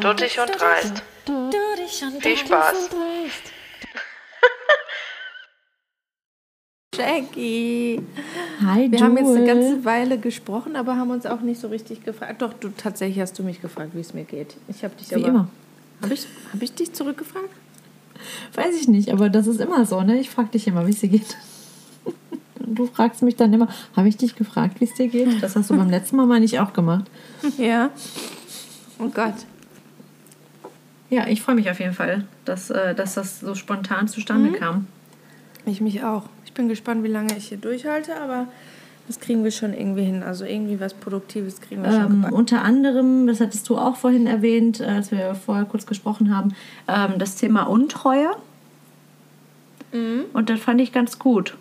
Duttig und dreist. Viel Spaß. Jackie. Hi, Wir haben jetzt eine Jewel. ganze Weile gesprochen, aber haben uns auch nicht so richtig gefragt. Doch, du tatsächlich hast du mich gefragt, wie es mir geht. Ich habe dich Wie aber. immer. Habe ich, hab ich dich zurückgefragt? Weiß ich nicht, aber das ist immer so, ne? Ich frage dich immer, wie es dir geht. Du fragst mich dann immer, habe ich dich gefragt, wie es dir geht? Das hast du beim letzten Mal mal nicht auch gemacht. Ja. Oh Gott. Ja, ich freue mich auf jeden Fall, dass, äh, dass das so spontan zustande kam. Ich mich auch. Ich bin gespannt, wie lange ich hier durchhalte, aber das kriegen wir schon irgendwie hin. Also irgendwie was Produktives kriegen wir schon Ähm, unter anderem, das hattest du auch vorhin erwähnt, äh, als wir vorher kurz gesprochen haben, ähm, das Thema Untreue. Und das fand ich ganz gut.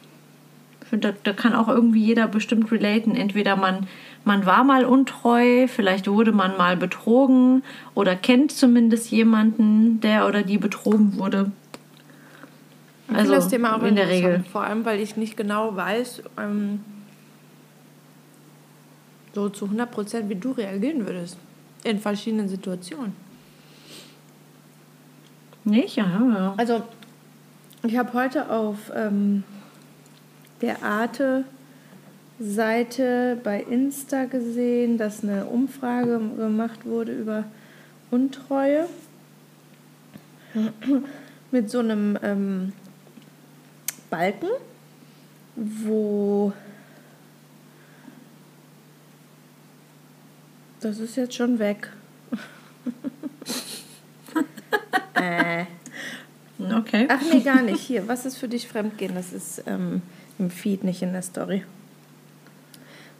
Finde, da, da kann auch irgendwie jeder bestimmt relaten. Entweder man, man war mal untreu, vielleicht wurde man mal betrogen oder kennt zumindest jemanden, der oder die betrogen wurde. Also das Thema auch in der Regel. Vor allem, weil ich nicht genau weiß, ähm, so zu 100 Prozent, wie du reagieren würdest. In verschiedenen Situationen. Nicht? Ja, ja. Also, ich habe heute auf ähm, der Arte-Seite bei Insta gesehen, dass eine Umfrage gemacht wurde über Untreue. Mit so einem ähm, Balken, wo. Das ist jetzt schon weg. äh. Okay. Ach nee, gar nicht. Hier, was ist für dich Fremdgehen? Das ist ähm, im Feed, nicht in der Story.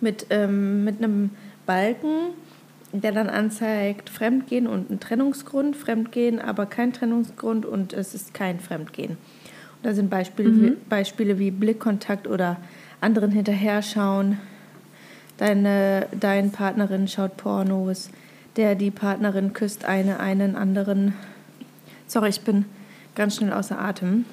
Mit, ähm, mit einem Balken, der dann anzeigt Fremdgehen und ein Trennungsgrund, Fremdgehen, aber kein Trennungsgrund und es ist kein Fremdgehen. Und da sind Beispiele, wie, Beispiele wie Blickkontakt oder anderen hinterher schauen. Deine, dein Partnerin schaut Pornos. Der, die Partnerin küsst eine, einen anderen. Sorry, ich bin ganz schnell außer Atem.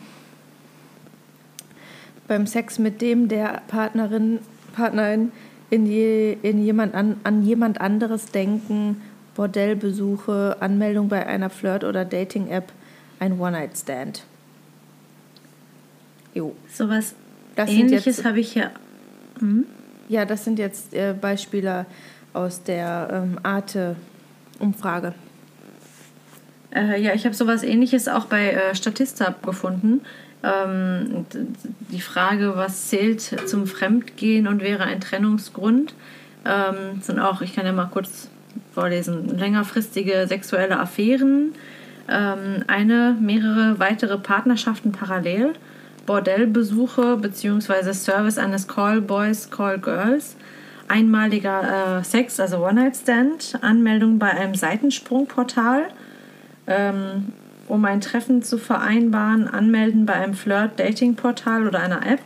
Beim Sex mit dem der Partnerin, Partnerin in, je, in jemand an, an jemand anderes denken, Bordellbesuche, Anmeldung bei einer Flirt- oder Dating-App, ein One-Night-Stand. Jo. Sowas ähnliches habe ich ja. Ja, das sind jetzt äh, Beispiele aus der ähm, Arte-Umfrage. Äh, ja, ich habe sowas ähnliches auch bei äh, Statista gefunden. Ähm, die Frage, was zählt zum Fremdgehen und wäre ein Trennungsgrund, ähm, sind auch, ich kann ja mal kurz vorlesen, längerfristige sexuelle Affären, ähm, eine, mehrere weitere Partnerschaften parallel, Bordellbesuche bzw. Service eines Callboys, Callgirls, einmaliger äh, Sex, also One-Night-Stand, Anmeldung bei einem Seitensprungportal, ähm, um ein Treffen zu vereinbaren, anmelden bei einem Flirt-Dating-Portal oder einer App,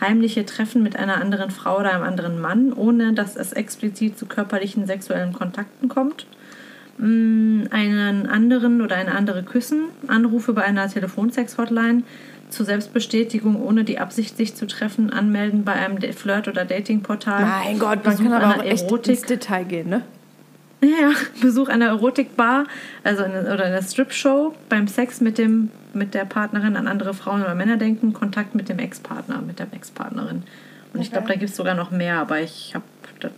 heimliche Treffen mit einer anderen Frau oder einem anderen Mann, ohne dass es explizit zu körperlichen sexuellen Kontakten kommt, Mm, einen anderen oder eine andere küssen, Anrufe bei einer Telefonsex-Hotline, zur Selbstbestätigung ohne die Absicht, sich zu treffen, anmelden bei einem Flirt- oder Dating-Portal. Mein Gott, man Besuch kann aber auch echt Erotik- ins Detail gehen, ne? Ja, Besuch einer Erotikbar also eine, oder einer Strip-Show, beim Sex mit, dem, mit der Partnerin an andere Frauen oder Männer denken, Kontakt mit dem Ex-Partner, mit der Ex-Partnerin. Und ich glaube, da gibt es sogar noch mehr, aber ich habe das.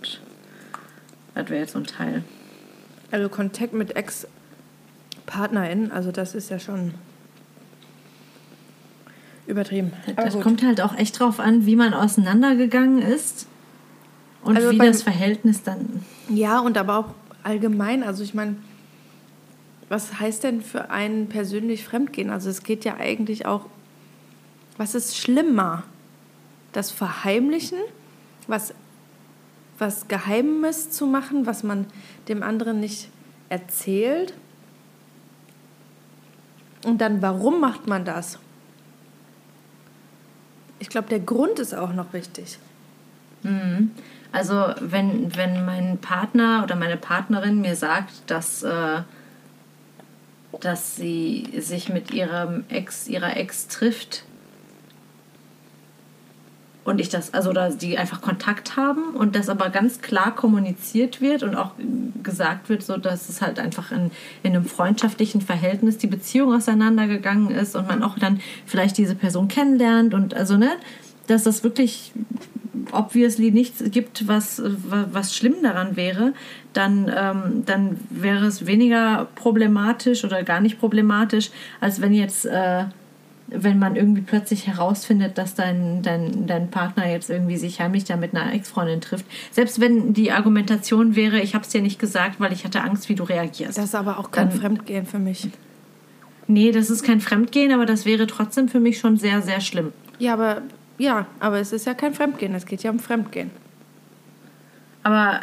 Das wäre jetzt so ein Teil. Also Kontakt mit Ex-PartnerInnen, also das ist ja schon übertrieben. Aber Das gut. kommt halt auch echt drauf an, wie man auseinandergegangen ist und Also wie das Verhältnis dann. Ja, und aber auch allgemein. Also ich meine, was heißt denn für einen persönlich Fremdgehen? Also es geht ja eigentlich auch, was ist schlimmer? Das Verheimlichen, was, was Geheimes zu machen, was man dem anderen nicht erzählt? Und dann, warum macht man das? Ich glaube, der Grund ist auch noch wichtig. Also wenn, wenn mein Partner oder meine Partnerin mir sagt, dass, äh, dass sie sich mit ihrem Ex, ihrer Ex trifft und ich das, also dass die einfach Kontakt haben und das aber ganz klar kommuniziert wird und auch gesagt wird, so dass es halt einfach in, in einem freundschaftlichen Verhältnis die Beziehung auseinandergegangen ist und man auch dann vielleicht diese Person kennenlernt und also ne, dass das wirklich obviously nichts gibt, was, was schlimm daran wäre, dann, ähm, dann wäre es weniger problematisch oder gar nicht problematisch, als wenn jetzt, äh, wenn man irgendwie plötzlich herausfindet, dass dein, dein, dein Partner jetzt irgendwie sich heimlich da mit einer Ex-Freundin trifft. Selbst wenn die Argumentation wäre, ich habe es dir nicht gesagt, weil ich hatte Angst, wie du reagierst. Das ist aber auch kein dann, Fremdgehen für mich. Nee, das ist kein Fremdgehen, aber das wäre trotzdem für mich schon sehr, sehr schlimm. Ja, aber ja, aber es ist ja kein Fremdgehen, es geht ja um Fremdgehen. Aber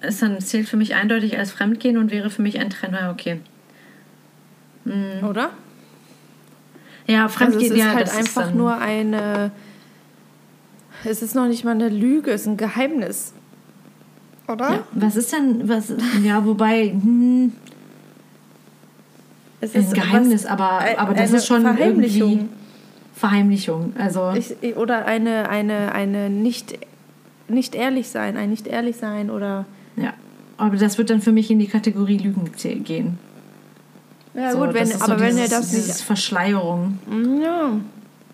es dann zählt für mich eindeutig als Fremdgehen und wäre für mich ein Trenner okay. Mhm. Oder? Ja, Fremdgehen, also es ist ja, halt einfach nur eine. Es ist noch nicht mal eine Lüge, es ist ein Geheimnis. Oder? Ja, was ist denn, was, ja, wobei, hm, es ist ein Geheimnis, was, aber, aber das ist schon Verheimlichung. Verheimlichung. Also ich, oder eine, eine, eine nicht, nicht ehrlich sein, ein nicht ehrlich sein oder. Ja, aber das wird dann für mich in die Kategorie Lügen gehen. Ja, so, gut, wenn, aber so wenn er das nicht. Verschleierung. Ja.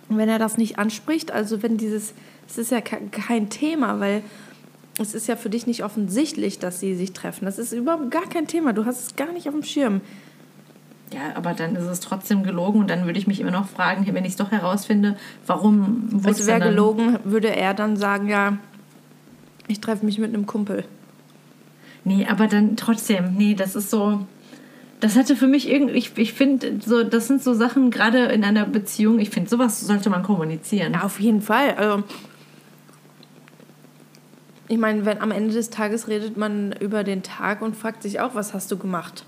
Wenn er das nicht anspricht, also wenn dieses. Es ist ja kein Thema, weil es ist ja für dich nicht offensichtlich, dass sie sich treffen. Das ist überhaupt gar kein Thema. Du hast es gar nicht auf dem Schirm. Ja, aber dann ist es trotzdem gelogen und dann würde ich mich immer noch fragen, wenn ich es doch herausfinde, warum wurde es wäre gelogen, würde er dann sagen, ja, ich treffe mich mit einem Kumpel. Nee, aber dann trotzdem, nee, das ist so, das hatte für mich irgendwie, ich, ich finde, so, das sind so Sachen, gerade in einer Beziehung, ich finde, sowas sollte man kommunizieren. Ja, auf jeden Fall. Also, ich meine, wenn am Ende des Tages redet man über den Tag und fragt sich auch, was hast du gemacht?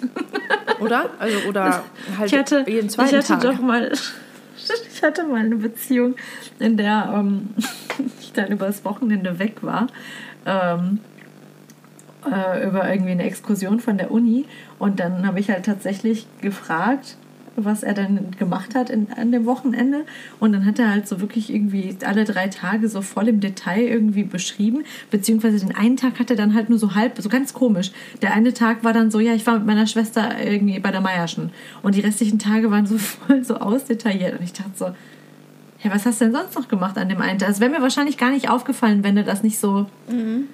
Oder? Also, oder halt ich hatte, jeden zweiten ich hatte Tag. Doch mal, ich hatte mal eine Beziehung, in der ähm, ich dann übers Wochenende weg war. Ähm, äh, über irgendwie eine Exkursion von der Uni. Und dann habe ich halt tatsächlich gefragt, was er dann gemacht hat in, an dem Wochenende. Und dann hat er halt so wirklich irgendwie alle drei Tage so voll im Detail irgendwie beschrieben. Beziehungsweise den einen Tag hat er dann halt nur so halb, so ganz komisch. Der eine Tag war dann so, ja, ich war mit meiner Schwester irgendwie bei der Meierschen. Und die restlichen Tage waren so voll so ausdetailliert. Und ich dachte so, ja, was hast du denn sonst noch gemacht an dem einen Tag? Es wäre mir wahrscheinlich gar nicht aufgefallen, wenn er das nicht so. Mhm.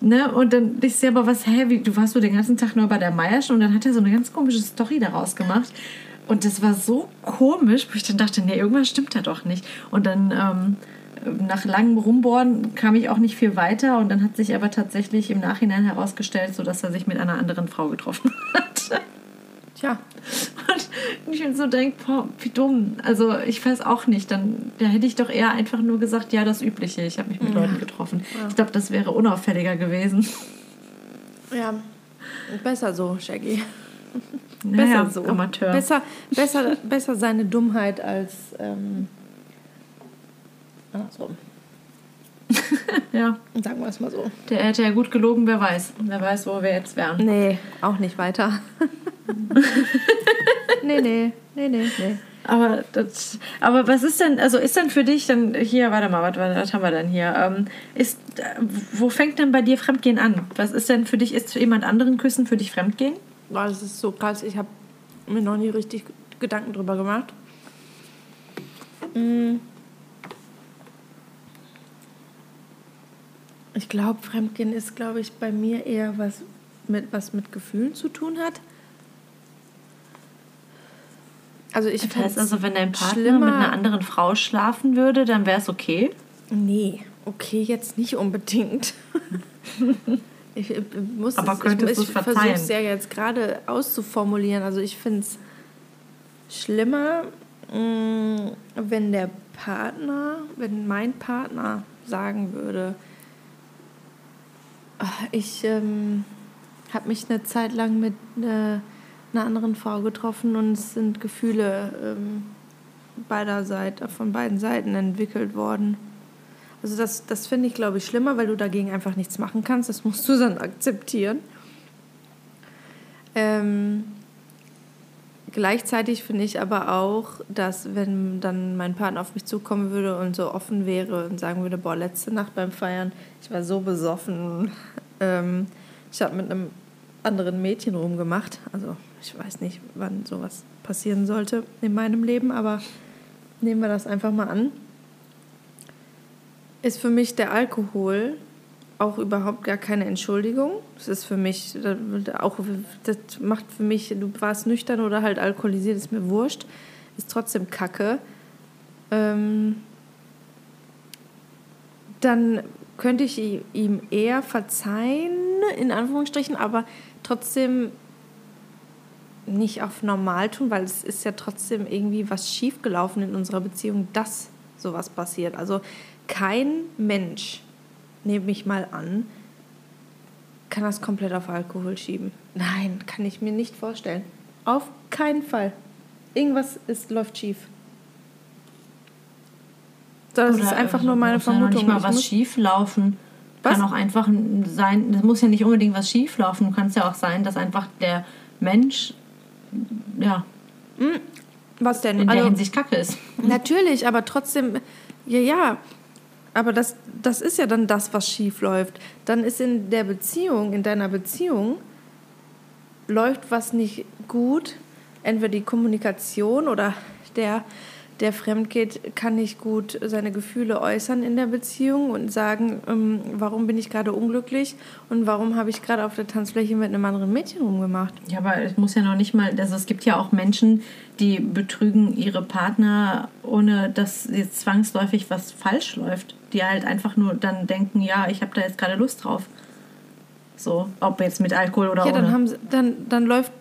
Ne? Und dann ich sehe was, hä, wie, du warst so den ganzen Tag nur bei der Meierschen und dann hat er so eine ganz komische Story daraus gemacht. Und das war so komisch, wo ich dann dachte, nee, irgendwas stimmt da doch nicht. Und dann ähm, nach langem Rumbohren kam ich auch nicht viel weiter und dann hat sich aber tatsächlich im Nachhinein herausgestellt, so dass er sich mit einer anderen Frau getroffen hat. Tja. Und ich so denke, boah, wie dumm. Also ich weiß auch nicht. Dann da hätte ich doch eher einfach nur gesagt, ja, das Übliche. Ich habe mich mit ja. Leuten getroffen. Ja. Ich glaube, das wäre unauffälliger gewesen. Ja, besser so, Shaggy. Naja, besser so. Amateur. Besser, besser, besser seine Dummheit als ähm, andersrum. ja. Sagen wir es mal so. Der hätte ja gut gelogen, wer weiß. Wer weiß, wo wir jetzt wären. Nee, auch nicht weiter. nee, nee, nee, nee, nee. Aber, das, aber was ist denn, also ist denn für dich dann, hier, warte mal, was, was haben wir denn hier? Ähm, ist, wo fängt denn bei dir Fremdgehen an? Was ist denn für dich, ist jemand anderen küssen für dich Fremdgehen? Boah, das ist so krass. Ich habe mir noch nie richtig Gedanken drüber gemacht. Mm. Ich glaube, Fremdgehen ist, glaube ich, bei mir eher was mit, was mit Gefühlen zu tun hat. Also ich das heißt also, wenn dein Partner schlimmer. mit einer anderen Frau schlafen würde, dann wäre es okay? Nee, okay jetzt nicht unbedingt. Ich muss Aber es, könntest ich, ich versuche es ja jetzt gerade auszuformulieren. Also ich finde es schlimmer, mm, wenn der Partner, wenn mein Partner sagen würde, ich ähm, habe mich eine Zeit lang mit äh, einer anderen Frau getroffen und es sind Gefühle ähm, beider Seite, von beiden Seiten entwickelt worden. Also das, das finde ich, glaube ich, schlimmer, weil du dagegen einfach nichts machen kannst. Das musst du dann akzeptieren. Ähm, Gleichzeitig finde ich aber auch, dass wenn dann mein Partner auf mich zukommen würde und so offen wäre und sagen würde, boah, letzte Nacht beim Feiern, ich war so besoffen, ähm, ich habe mit einem anderen Mädchen rumgemacht. Also ich weiß nicht, wann sowas passieren sollte in meinem Leben, aber nehmen wir das einfach mal an. Ist für mich der Alkohol auch überhaupt gar keine Entschuldigung. Das ist für mich auch, das macht für mich, du warst nüchtern oder halt alkoholisiert, ist mir wurscht. Ist trotzdem Kacke. Ähm, dann könnte ich ihm eher verzeihen, in Anführungsstrichen, aber trotzdem nicht auf normal tun, weil es ist ja trotzdem irgendwie was schiefgelaufen in unserer Beziehung, dass sowas passiert. Also kein Mensch nehme ich mal an, kann das komplett auf Alkohol schieben. Nein, kann ich mir nicht vorstellen. Auf keinen Fall. Irgendwas ist, läuft schief. Das Oder ist einfach nur meine muss Vermutung. Ja nicht mal was schief laufen. Was? Kann auch einfach sein, das muss ja nicht unbedingt was schief laufen. Kann es ja auch sein, dass einfach der Mensch, ja, hm, was denn? in der also, Hinsicht kacke ist. Natürlich, aber trotzdem, ja, ja, aber das, das ist ja dann das, was schief läuft. Dann ist in der Beziehung, in deiner Beziehung, läuft was nicht gut. Entweder die Kommunikation oder der der fremdgeht, kann nicht gut seine Gefühle äußern in der Beziehung und sagen, ähm, warum bin ich gerade unglücklich und warum habe ich gerade auf der Tanzfläche mit einem anderen Mädchen rumgemacht. Ja, aber es muss ja noch nicht mal, also es gibt ja auch Menschen, die betrügen ihre Partner, ohne dass jetzt zwangsläufig was falsch läuft. Die halt einfach nur dann denken, ja, ich habe da jetzt gerade Lust drauf. So, ob jetzt mit Alkohol oder ja, ohne. Dann, haben sie, dann, dann läuft,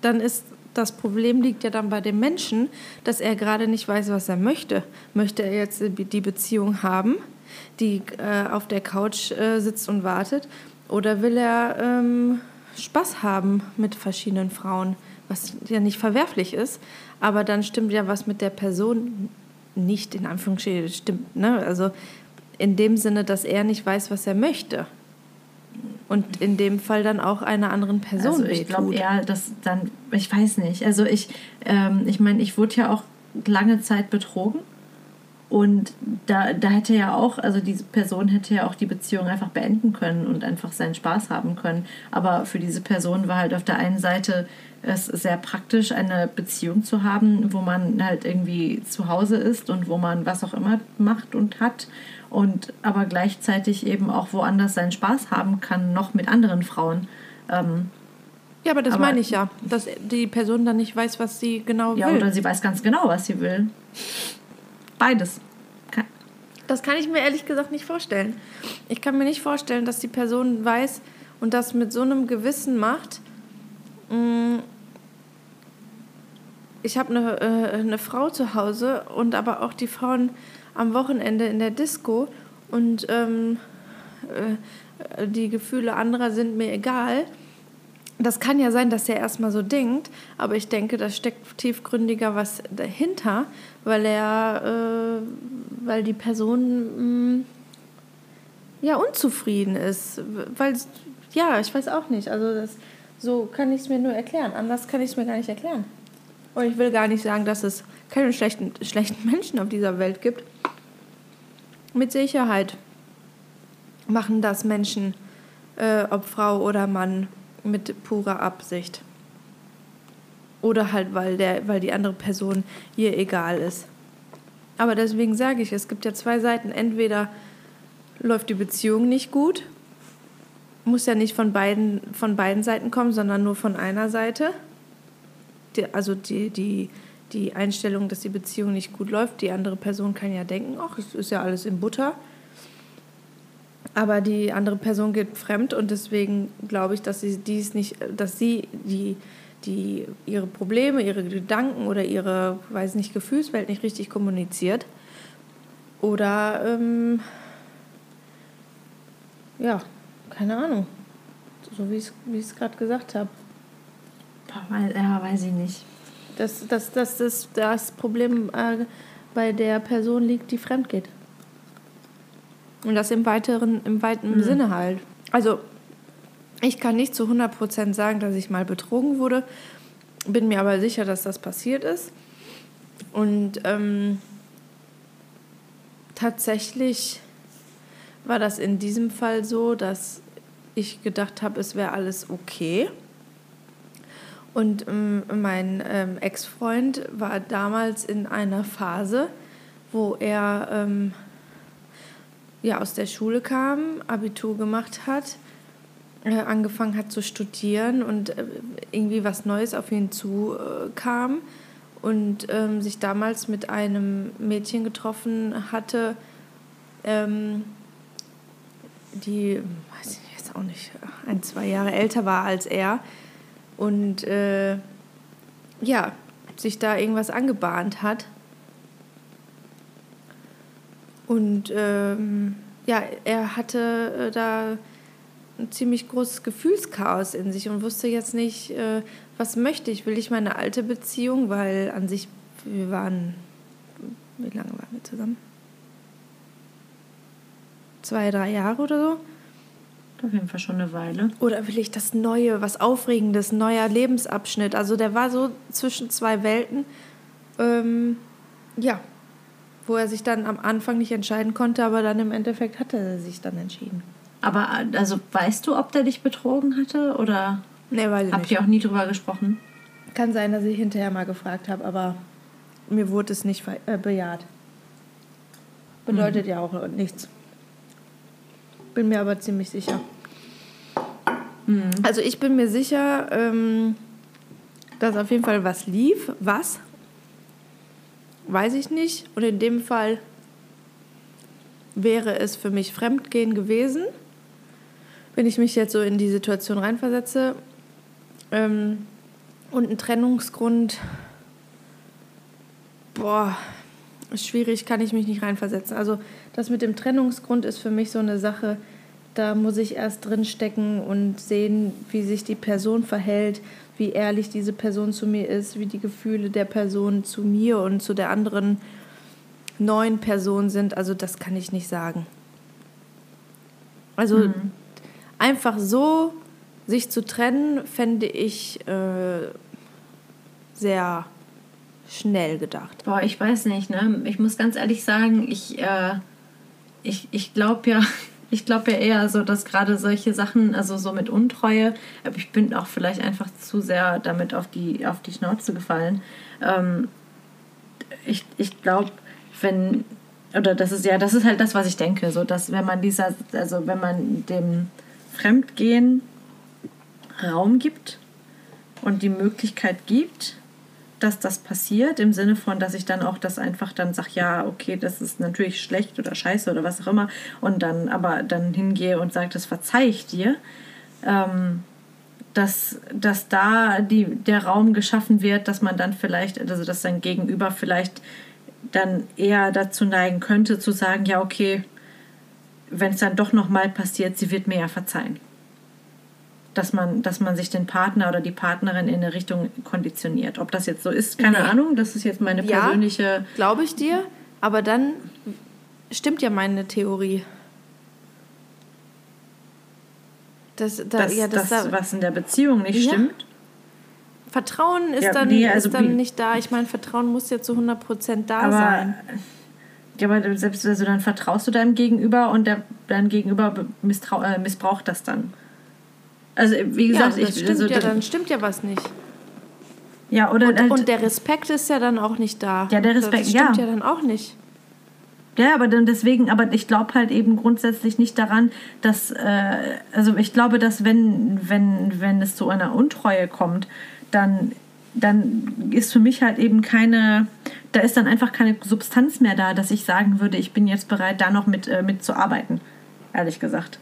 dann ist das Problem liegt ja dann bei dem Menschen, dass er gerade nicht weiß, was er möchte. Möchte er jetzt die Beziehung haben, die äh, auf der Couch äh, sitzt und wartet, oder will er ähm, Spaß haben mit verschiedenen Frauen, was ja nicht verwerflich ist, aber dann stimmt ja was mit der Person nicht, in Anführungsstrichen stimmt. Ne? Also in dem Sinne, dass er nicht weiß, was er möchte. Und in dem Fall dann auch einer anderen Person also ich glaube eher, dass dann, ich weiß nicht, also ich, ähm, ich meine, ich wurde ja auch lange Zeit betrogen. Und da, da hätte ja auch, also diese Person hätte ja auch die Beziehung einfach beenden können und einfach seinen Spaß haben können. Aber für diese Person war halt auf der einen Seite es sehr praktisch, eine Beziehung zu haben, wo man halt irgendwie zu Hause ist und wo man was auch immer macht und hat und aber gleichzeitig eben auch woanders seinen Spaß haben kann, noch mit anderen Frauen. Ähm, ja, aber das aber, meine ich ja, dass die Person dann nicht weiß, was sie genau will. Ja, oder sie weiß ganz genau, was sie will. Beides. Das kann ich mir ehrlich gesagt nicht vorstellen. Ich kann mir nicht vorstellen, dass die Person weiß und das mit so einem Gewissen macht. Ich habe eine, äh, eine Frau zu Hause und aber auch die Frauen am Wochenende in der Disco und ähm, äh, die Gefühle anderer sind mir egal. Das kann ja sein, dass er erstmal so denkt, aber ich denke, da steckt tiefgründiger was dahinter, weil er, äh, weil die Person mh, mm, ja unzufrieden ist, weil ja, ich weiß auch nicht. Also das, so kann ich es mir nur erklären. Anders kann ich es mir gar nicht erklären. Und ich will gar nicht sagen, dass es keine schlechten, schlechten Menschen auf dieser Welt gibt. Mit Sicherheit machen das Menschen, äh, ob Frau oder Mann, mit purer Absicht. Oder halt, weil, der, weil die andere Person ihr egal ist. Aber deswegen sage ich, es gibt ja zwei Seiten. Entweder läuft die Beziehung nicht gut, muss ja nicht von beiden, von beiden Seiten kommen, sondern nur von einer Seite. Die, also die, die die Einstellung, dass die Beziehung nicht gut läuft. Die andere Person kann ja denken, ach, es ist ja alles in Butter. Aber die andere Person geht fremd und deswegen glaube ich, dass sie dies nicht, dass sie die, die ihre Probleme, ihre Gedanken oder ihre, weiß nicht, Gefühlswelt nicht richtig kommuniziert. Oder ähm, ja, keine Ahnung. So wie ich es gerade gesagt habe. Ja, weiß ich nicht dass, dass, dass das, das Problem äh, bei der Person liegt, die fremd geht. Und das im weiteren, im weiten mhm. Sinne halt. Also, ich kann nicht zu 100% sagen, dass ich mal betrogen wurde. bin mir aber sicher, dass das passiert ist. Und ähm, tatsächlich war das in diesem Fall so, dass ich gedacht habe, es wäre alles okay. Und ähm, mein ähm, Ex-Freund war damals in einer Phase, wo er ähm, ja, aus der Schule kam, Abitur gemacht hat, äh, angefangen hat zu studieren und äh, irgendwie was Neues auf ihn zukam äh, und ähm, sich damals mit einem Mädchen getroffen hatte, ähm, die, weiß ich jetzt auch nicht, ein, zwei Jahre älter war als er und äh, ja, sich da irgendwas angebahnt hat. Und ähm, ja, er hatte äh, da ein ziemlich großes Gefühlschaos in sich und wusste jetzt nicht, äh, was möchte ich. Will ich meine alte Beziehung, weil an sich, wir waren, wie lange waren wir zusammen? Zwei, drei Jahre oder so. Auf jeden Fall schon eine Weile. Oder will ich das Neue, was Aufregendes, neuer Lebensabschnitt? Also der war so zwischen zwei Welten. Ähm, ja, wo er sich dann am Anfang nicht entscheiden konnte, aber dann im Endeffekt hatte er sich dann entschieden. Aber also weißt du, ob der dich betrogen hatte oder nee, weiß ich habt ihr auch nie drüber gesprochen? Kann sein, dass ich hinterher mal gefragt habe, aber mir wurde es nicht äh, bejaht. Bedeutet mhm. ja auch nichts. Bin mir aber ziemlich sicher. Mhm. Also ich bin mir sicher, ähm, dass auf jeden Fall was lief. Was? Weiß ich nicht. Und in dem Fall wäre es für mich Fremdgehen gewesen wenn ich mich jetzt so in die Situation reinversetze ähm, und ein Trennungsgrund, boah, schwierig, kann ich mich nicht reinversetzen. Also das mit dem Trennungsgrund ist für mich so eine Sache, da muss ich erst drinstecken und sehen, wie sich die Person verhält, wie ehrlich diese Person zu mir ist, wie die Gefühle der Person zu mir und zu der anderen neuen Person sind. Also das kann ich nicht sagen. Also mhm einfach so sich zu trennen, fände ich äh, sehr schnell gedacht. Boah, ich weiß nicht, ne? Ich muss ganz ehrlich sagen, ich, äh, ich, ich glaube ja, ich glaube ja eher so, dass gerade solche Sachen, also so mit Untreue, aber ich bin auch vielleicht einfach zu sehr damit auf die, auf die Schnauze gefallen. Ähm, ich ich glaube, wenn, oder das ist ja, das ist halt das, was ich denke, so dass wenn man dieser, also wenn man dem Fremdgehen Raum gibt und die Möglichkeit gibt, dass das passiert, im Sinne von, dass ich dann auch das einfach dann sage, ja, okay, das ist natürlich schlecht oder scheiße oder was auch immer, und dann aber dann hingehe und sage, das verzeih ich dir, ähm, dass, dass da die, der Raum geschaffen wird, dass man dann vielleicht, also dass sein Gegenüber vielleicht dann eher dazu neigen könnte, zu sagen, ja, okay, wenn es dann doch nochmal passiert, sie wird mir ja verzeihen. Dass man, dass man sich den Partner oder die Partnerin in eine Richtung konditioniert. Ob das jetzt so ist, keine nee. Ahnung. Das ist jetzt meine persönliche. Ja, glaube ich dir. Aber dann stimmt ja meine Theorie. Das, da, das, ja, das, das, was in der Beziehung nicht ja. stimmt. Vertrauen ist ja, dann, nee, also ist dann nicht da. Ich meine, Vertrauen muss ja zu 100% da aber, sein. Ja, aber selbst also dann vertraust du deinem Gegenüber und der, dein Gegenüber äh, missbraucht das dann. Also wie gesagt, ja, das ich, stimmt also, ja, dann stimmt ja was nicht. Ja, oder und, halt, und, der Respekt ist ja dann auch nicht da. Ja, der Respekt, das stimmt ja. ja dann auch nicht. Ja, aber dann deswegen, aber ich glaube halt eben grundsätzlich nicht daran, dass, äh, also ich glaube, dass wenn, wenn, wenn es zu einer Untreue kommt, dann dann ist für mich halt eben keine, da ist dann einfach keine Substanz mehr da, dass ich sagen würde, ich bin jetzt bereit, da noch mit, äh, mit zu arbeiten, ehrlich gesagt.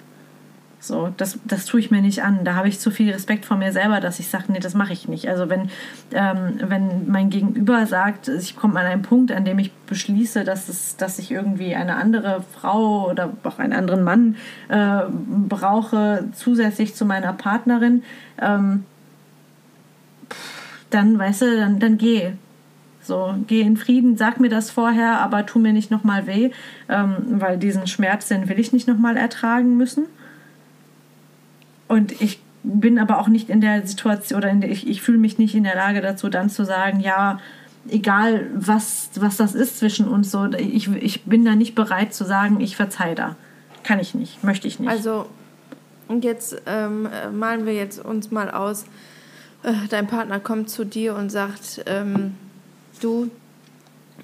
So, das, das tue ich mir nicht an. Da habe ich zu viel Respekt vor mir selber, dass ich sage, nee, das mache ich nicht. Also wenn, ähm, wenn mein Gegenüber sagt, ich komme an einen Punkt, an dem ich beschließe, dass, es, dass ich irgendwie eine andere Frau oder auch einen anderen Mann äh, brauche, zusätzlich zu meiner Partnerin, ähm, dann, weißt du, dann, dann geh. So, geh in Frieden, sag mir das vorher, aber tu mir nicht nochmal weh, ähm, weil diesen Schmerz, den will ich nicht nochmal ertragen müssen. Und ich bin aber auch nicht in der Situation oder der, ich, ich fühle mich nicht in der Lage dazu, dann zu sagen, ja, egal was, was das ist zwischen uns, so, ich, ich bin da nicht bereit zu sagen, ich verzeihe da. Kann ich nicht, möchte ich nicht. Also, und jetzt ähm, malen wir jetzt uns mal aus, äh, dein Partner kommt zu dir und sagt, ähm, du,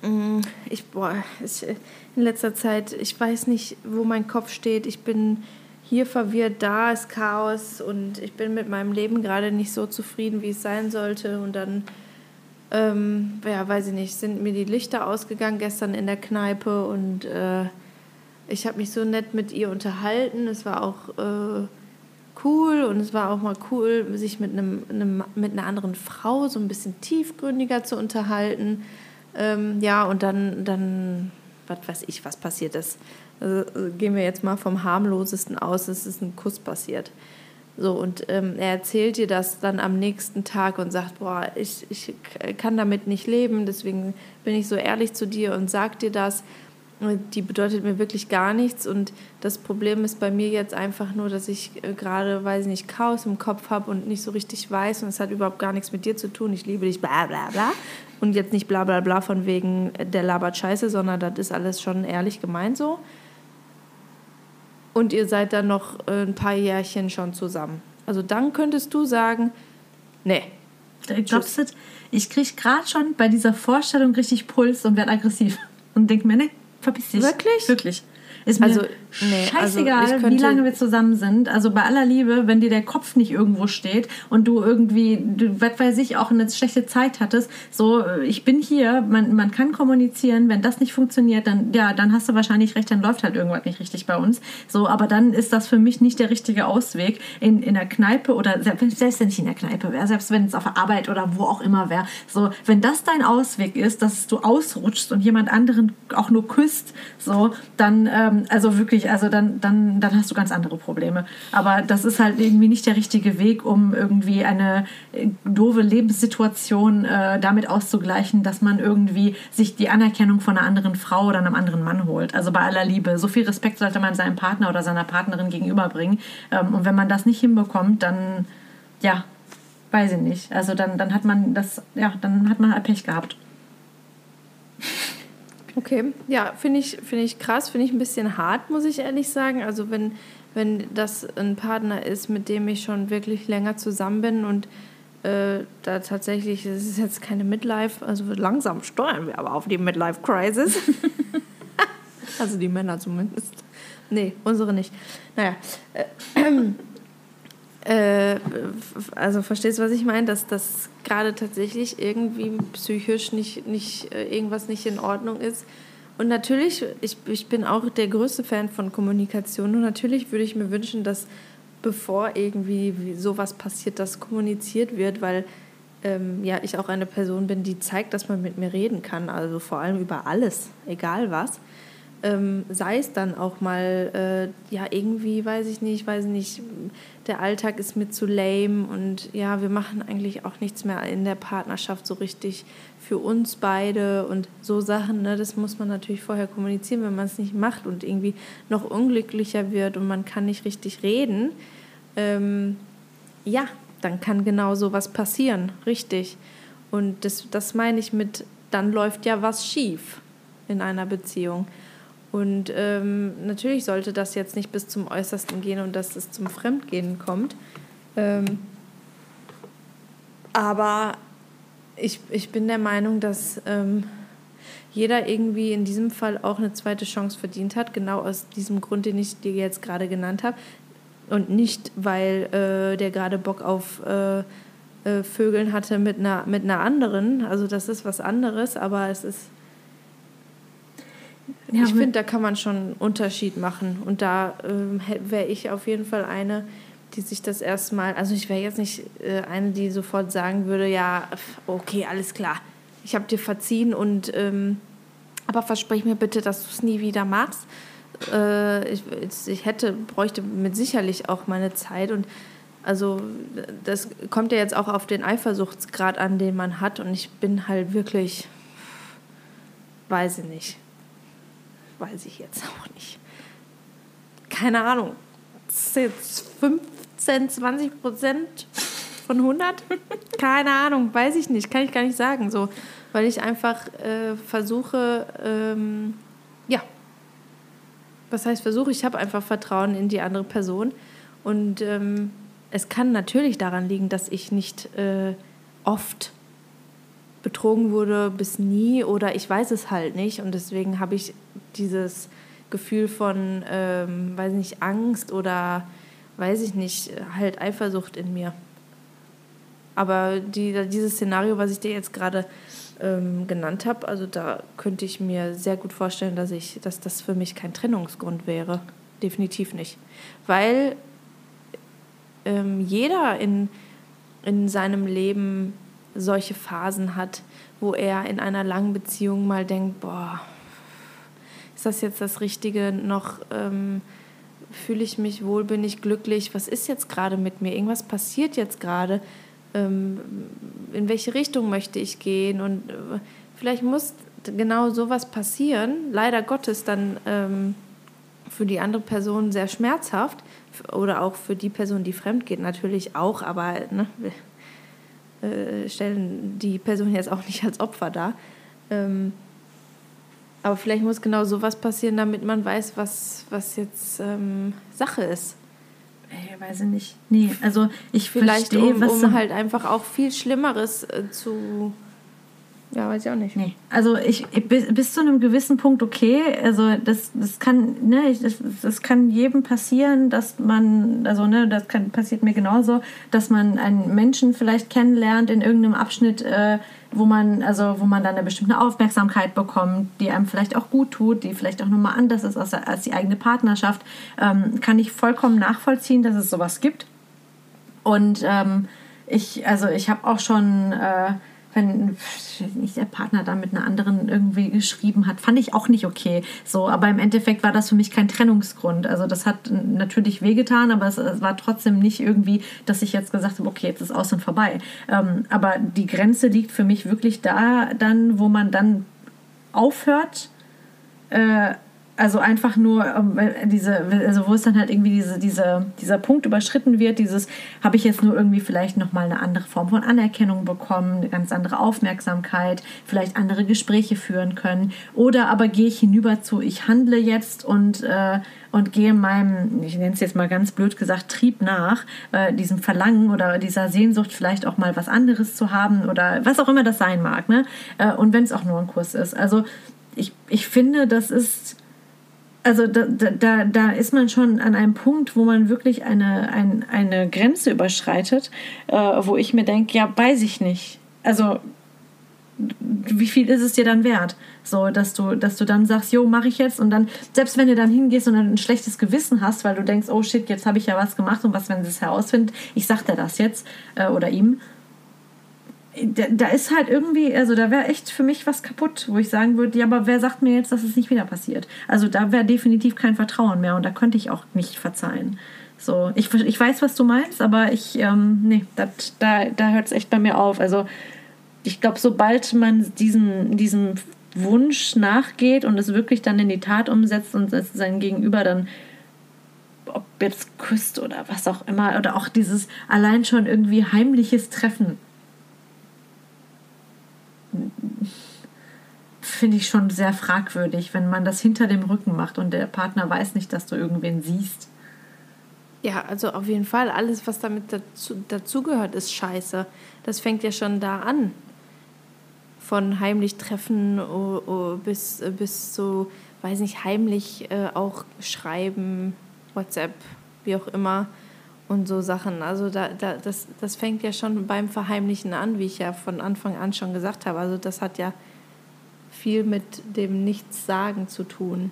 mh, mm, ich, boah, ich, in letzter Zeit, ich weiß nicht, wo mein Kopf steht, ich bin hier verwirrt, da ist Chaos und ich bin mit meinem Leben gerade nicht so zufrieden, wie es sein sollte und dann ähm, ja, weiß ich nicht, sind mir die Lichter ausgegangen gestern in der Kneipe und äh, ich habe mich so nett mit ihr unterhalten. Es war auch äh, cool und es war auch mal cool, sich mit, einem, einem, mit einer anderen Frau so ein bisschen tiefgründiger zu unterhalten. Ähm, ja, und dann, dann, was weiß ich, was passiert ist. Also, gehen wir jetzt mal vom harmlosesten aus, es ist ein Kuss passiert. So, und ähm, er erzählt dir das dann am nächsten Tag und sagt, boah, ich, ich kann damit nicht leben, deswegen bin ich so ehrlich zu dir und sag dir das. Die bedeutet mir wirklich gar nichts und das Problem ist bei mir jetzt einfach nur, dass ich äh, gerade, weiß ich nicht, Chaos im Kopf habe und nicht so richtig weiß und es hat überhaupt gar nichts mit dir zu tun. Ich liebe dich, bla bla bla. Und jetzt nicht bla bla bla von wegen, äh, der labert scheiße, sondern das ist alles schon ehrlich gemeint so und ihr seid dann noch äh, ein paar Jährchen schon zusammen. Also dann könntest du sagen, nee. Glaubst du, ich kriege gerade schon bei dieser Vorstellung richtig Puls und werde aggressiv und denke mir, nee, verpiss dich. Wirklich? Wirklich. Ist mir also, nee, scheißegal, also wie lange wir zusammen sind. Also bei aller Liebe, wenn dir der Kopf nicht irgendwo steht und du irgendwie, du, was weiß ich, auch eine schlechte Zeit hattest, so, ich bin hier, man, man kann kommunizieren, wenn das nicht funktioniert, dann, ja, dann hast du wahrscheinlich recht, dann läuft halt irgendwas nicht richtig bei uns. So, aber dann ist das für mich nicht der richtige Ausweg in, in der Kneipe oder selbst, selbst wenn ich in der Kneipe wäre, selbst wenn es auf der Arbeit oder wo auch immer wäre. So, wenn das dein Ausweg ist, dass du ausrutschst und jemand anderen auch nur küsst, so, dann, ähm, also wirklich, also dann, dann, dann hast du ganz andere Probleme. Aber das ist halt irgendwie nicht der richtige Weg, um irgendwie eine äh, doofe Lebenssituation äh, damit auszugleichen, dass man irgendwie sich die Anerkennung von einer anderen Frau oder einem anderen Mann holt. Also bei aller Liebe. So viel Respekt sollte man seinem Partner oder seiner Partnerin gegenüberbringen. Ähm, und wenn man das nicht hinbekommt, dann, ja, weiß ich nicht. Also dann, dann hat man das, ja, dann hat man halt Pech gehabt. Okay, ja, finde ich, find ich krass, finde ich ein bisschen hart, muss ich ehrlich sagen. Also wenn, wenn das ein Partner ist, mit dem ich schon wirklich länger zusammen bin und äh, da tatsächlich, es ist jetzt keine Midlife, also langsam steuern wir aber auf die Midlife-Crisis. also die Männer zumindest. Nee, unsere nicht. Naja. Äh, äh, also verstehst du, was ich meine? Dass das gerade tatsächlich irgendwie psychisch nicht, nicht äh, irgendwas nicht in Ordnung ist. Und natürlich, ich, ich bin auch der größte Fan von Kommunikation und natürlich würde ich mir wünschen, dass bevor irgendwie sowas passiert, das kommuniziert wird, weil ähm, ja, ich auch eine Person bin, die zeigt, dass man mit mir reden kann, also vor allem über alles, egal was ähm, sei es dann auch mal, äh, ja, irgendwie, weiß ich nicht, weiß nicht, der Alltag ist mir zu lame und ja, wir machen eigentlich auch nichts mehr in der Partnerschaft so richtig für uns beide und so Sachen, ne, das muss man natürlich vorher kommunizieren, wenn man es nicht macht und irgendwie noch unglücklicher wird und man kann nicht richtig reden, ähm, ja, dann kann genau so was passieren, richtig. Und das, das meine ich mit, dann läuft ja was schief in einer Beziehung. Und ähm, natürlich sollte das jetzt nicht bis zum Äußersten gehen und dass es zum Fremdgehen kommt. Ähm, aber ich, ich bin der Meinung, dass ähm, jeder irgendwie in diesem Fall auch eine zweite Chance verdient hat, genau aus diesem Grund, den ich dir jetzt gerade genannt habe. Und nicht, weil äh, der gerade Bock auf äh, äh, Vögeln hatte mit einer, mit einer anderen. Also das ist was anderes, aber es ist ja, ich finde, da kann man schon einen Unterschied machen. Und da ähm, wäre ich auf jeden Fall eine, die sich das erstmal, also ich wäre jetzt nicht äh, eine, die sofort sagen würde, ja, okay, alles klar, ich habe dir verziehen und ähm, aber versprich mir bitte, dass du es nie wieder machst. Äh, ich, ich hätte, bräuchte mit sicherlich auch meine Zeit und also das kommt ja jetzt auch auf den Eifersuchtsgrad an, den man hat und ich bin halt wirklich, weiß ich nicht weiß ich jetzt auch nicht. Keine Ahnung. Das ist jetzt fünf, 15, 20 Prozent von 100? Keine Ahnung, weiß ich nicht, kann ich gar nicht sagen. So, weil ich einfach äh, versuche, ähm, ja, was heißt versuche? Ich habe einfach Vertrauen in die andere Person. Und ähm, es kann natürlich daran liegen, dass ich nicht äh, oft betrogen wurde, bis nie oder ich weiß es halt nicht. Und deswegen habe ich dieses Gefühl von, ähm, weiß nicht, Angst oder weiß ich nicht, halt Eifersucht in mir. Aber die, dieses Szenario, was ich dir jetzt gerade ähm, genannt habe, also da könnte ich mir sehr gut vorstellen, dass, ich, dass das für mich kein Trennungsgrund wäre. Definitiv nicht. Weil ähm, jeder in, in seinem Leben solche Phasen hat, wo er in einer langen Beziehung mal denkt, boah, ist das jetzt das Richtige noch? Ähm, fühle ich mich wohl, bin ich glücklich? Was ist jetzt gerade mit mir? Irgendwas passiert jetzt gerade ähm, in welche Richtung möchte ich gehen und äh, vielleicht muss genau sowas passieren, leider Gottes dann ähm, für die andere Person sehr schmerzhaft oder auch für die Person, die fremd geht, natürlich auch, aber ne, wir äh, stellen die Person jetzt auch nicht als Opfer dar. Ähm, aber vielleicht muss genau sowas passieren, damit man weiß, was, was jetzt ähm, Sache ist. Ey, weiß ich nicht. Nee, also ich Vielleicht verstehe, um, um halt einfach auch viel Schlimmeres äh, zu ja, weiß ich auch nicht. Nee. Also ich, bis, bis zu einem gewissen Punkt okay. Also das, das kann, ne, das, das kann jedem passieren, dass man, also ne, das kann, passiert mir genauso, dass man einen Menschen vielleicht kennenlernt in irgendeinem Abschnitt, äh, wo man, also wo man dann eine bestimmte Aufmerksamkeit bekommt, die einem vielleicht auch gut tut, die vielleicht auch nochmal anders ist als, als die eigene Partnerschaft. Ähm, kann ich vollkommen nachvollziehen, dass es sowas gibt. Und ähm, ich, also ich habe auch schon äh, wenn nicht der Partner dann mit einer anderen irgendwie geschrieben hat, fand ich auch nicht okay. So, aber im Endeffekt war das für mich kein Trennungsgrund. Also das hat natürlich wehgetan, aber es, es war trotzdem nicht irgendwie, dass ich jetzt gesagt habe, okay, jetzt ist aus und vorbei. Ähm, aber die Grenze liegt für mich wirklich da, dann, wo man dann aufhört. Äh, also einfach nur ähm, diese, also wo es dann halt irgendwie diese, diese, dieser Punkt überschritten wird, dieses, habe ich jetzt nur irgendwie vielleicht nochmal eine andere Form von Anerkennung bekommen, eine ganz andere Aufmerksamkeit, vielleicht andere Gespräche führen können. Oder aber gehe ich hinüber zu, ich handle jetzt und, äh, und gehe meinem, ich nenne es jetzt mal ganz blöd gesagt, Trieb nach, äh, diesem Verlangen oder dieser Sehnsucht, vielleicht auch mal was anderes zu haben oder was auch immer das sein mag. Ne? Äh, und wenn es auch nur ein Kurs ist. Also ich, ich finde, das ist also da, da, da ist man schon an einem Punkt, wo man wirklich eine, ein, eine Grenze überschreitet, äh, wo ich mir denke, ja, weiß ich nicht. Also wie viel ist es dir dann wert? So, dass du, dass du dann sagst, jo, mache ich jetzt und dann, selbst wenn du dann hingehst und dann ein schlechtes Gewissen hast, weil du denkst, oh shit, jetzt habe ich ja was gemacht und was, wenn sie es herausfindet, ich sag dir das jetzt äh, oder ihm, da, da ist halt irgendwie, also da wäre echt für mich was kaputt, wo ich sagen würde, ja, aber wer sagt mir jetzt, dass es nicht wieder passiert? Also da wäre definitiv kein Vertrauen mehr und da könnte ich auch nicht verzeihen. So, ich, ich weiß, was du meinst, aber ich, ähm, nee, dat, da, da hört es echt bei mir auf. Also ich glaube, sobald man diesem, diesem Wunsch nachgeht und es wirklich dann in die Tat umsetzt und sein Gegenüber dann ob jetzt küsst oder was auch immer oder auch dieses allein schon irgendwie heimliches Treffen finde ich schon sehr fragwürdig, wenn man das hinter dem Rücken macht und der Partner weiß nicht, dass du irgendwen siehst. Ja, also auf jeden Fall, alles, was damit dazu, dazugehört, ist scheiße. Das fängt ja schon da an. Von heimlich treffen oh, oh, bis, bis so, weiß nicht, heimlich äh, auch schreiben, WhatsApp, wie auch immer und so Sachen. Also da, da, das, das fängt ja schon beim Verheimlichen an, wie ich ja von Anfang an schon gesagt habe. Also das hat ja viel mit dem Nichtssagen zu tun.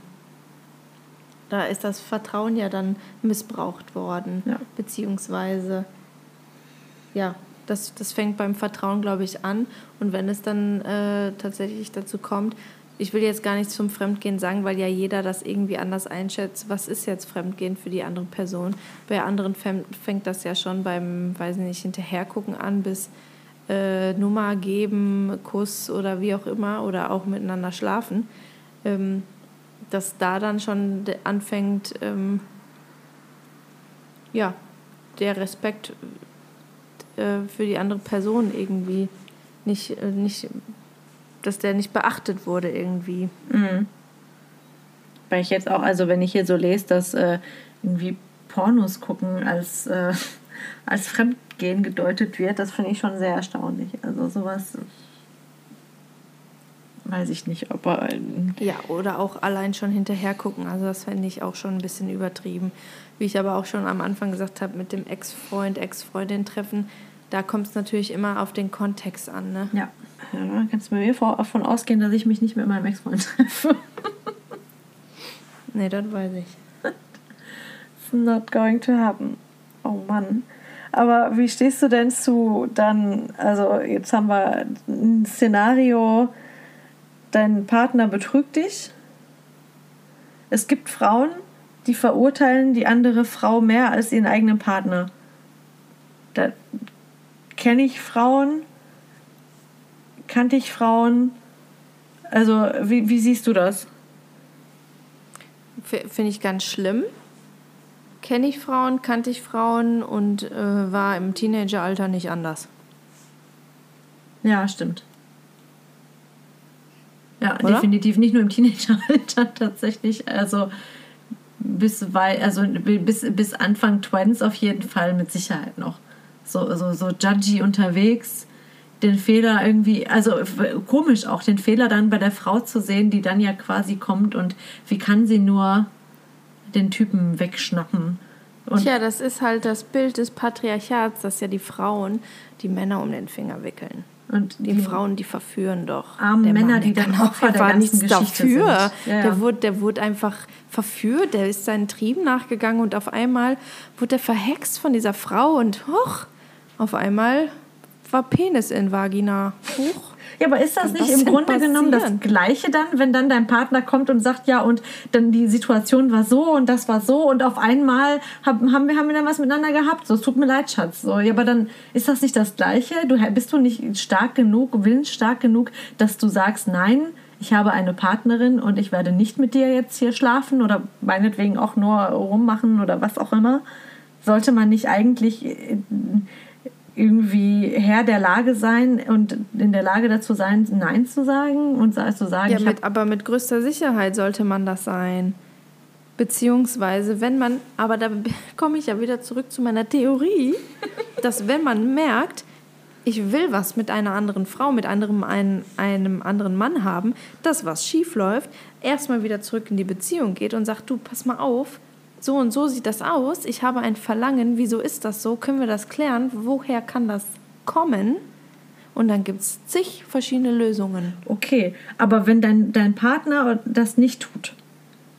Da ist das Vertrauen ja dann missbraucht worden, ja. beziehungsweise ja, das, das fängt beim Vertrauen, glaube ich, an. Und wenn es dann äh, tatsächlich dazu kommt, ich will jetzt gar nichts zum Fremdgehen sagen, weil ja jeder das irgendwie anders einschätzt. Was ist jetzt Fremdgehen für die andere Person? Bei anderen fängt das ja schon beim, weiß nicht, hinterhergucken an, bis äh, Nummer geben, Kuss oder wie auch immer oder auch miteinander schlafen. Ähm, dass da dann schon anfängt, ähm, ja, der Respekt äh, für die andere Person irgendwie nicht, äh, nicht, dass der nicht beachtet wurde irgendwie. Mhm. Weil ich jetzt auch, also wenn ich hier so lese, dass äh, irgendwie Pornos gucken als, äh, als Fremdgehen gedeutet wird, das finde ich schon sehr erstaunlich. Also sowas weiß ich nicht, ob er. Ja, oder auch allein schon hinterher gucken. Also das fände ich auch schon ein bisschen übertrieben. Wie ich aber auch schon am Anfang gesagt habe, mit dem Ex-Freund, Ex-Freundin treffen, da kommt es natürlich immer auf den Kontext an. Ne? Ja. ja kannst du mir davon ausgehen, dass ich mich nicht mit meinem Ex-Freund treffe. nee, das weiß ich. It's not going to happen. Oh Mann. Aber wie stehst du denn zu dann, also jetzt haben wir ein Szenario, dein Partner betrügt dich. Es gibt Frauen, die verurteilen die andere Frau mehr als ihren eigenen Partner. Da kenne ich Frauen, kannte ich Frauen. Also, wie, wie siehst du das? Finde ich ganz schlimm. Kenne ich Frauen, kannte ich Frauen und äh, war im Teenageralter nicht anders. Ja, stimmt. Ja, Oder? definitiv nicht nur im Teenageralter tatsächlich. Also bis, wei also bis, bis Anfang Twins auf jeden Fall mit Sicherheit noch. So, so, so judgy unterwegs, den Fehler irgendwie, also komisch auch, den Fehler dann bei der Frau zu sehen, die dann ja quasi kommt und wie kann sie nur den Typen wegschnappen. Und Tja, das ist halt das Bild des Patriarchats, dass ja die Frauen die Männer um den Finger wickeln. Und die, die Frauen, die verführen doch. Arme Männer, Mann, die dann Opfer der ganzen Geschichte dafür. Ja, ja. Der, wurde, der wurde einfach verführt, der ist seinen Trieben nachgegangen und auf einmal wurde er verhext von dieser Frau und hoch, auf einmal war Penis in Vagina. Hoch. Ja, aber ist das nicht im Grunde passieren? genommen das Gleiche dann, wenn dann dein Partner kommt und sagt, ja, und dann die Situation war so und das war so und auf einmal haben, haben, wir, haben wir dann was miteinander gehabt. So, es tut mir leid, Schatz. So, ja, aber dann ist das nicht das Gleiche? Du, bist du nicht stark genug, willensstark genug, dass du sagst, nein, ich habe eine Partnerin und ich werde nicht mit dir jetzt hier schlafen oder meinetwegen auch nur rummachen oder was auch immer? Sollte man nicht eigentlich äh, irgendwie Herr der Lage sein und in der Lage dazu sein, Nein zu sagen und zu sagen. Ja, mit, aber mit größter Sicherheit sollte man das sein. Beziehungsweise, wenn man, aber da komme ich ja wieder zurück zu meiner Theorie, dass wenn man merkt, ich will was mit einer anderen Frau, mit anderem, einem, einem anderen Mann haben, dass was schief läuft, erstmal wieder zurück in die Beziehung geht und sagt, du, pass mal auf, so und so sieht das aus, ich habe ein Verlangen, wieso ist das so, können wir das klären, woher kann das kommen? Und dann gibt es zig verschiedene Lösungen. Okay, aber wenn dein, dein Partner das nicht tut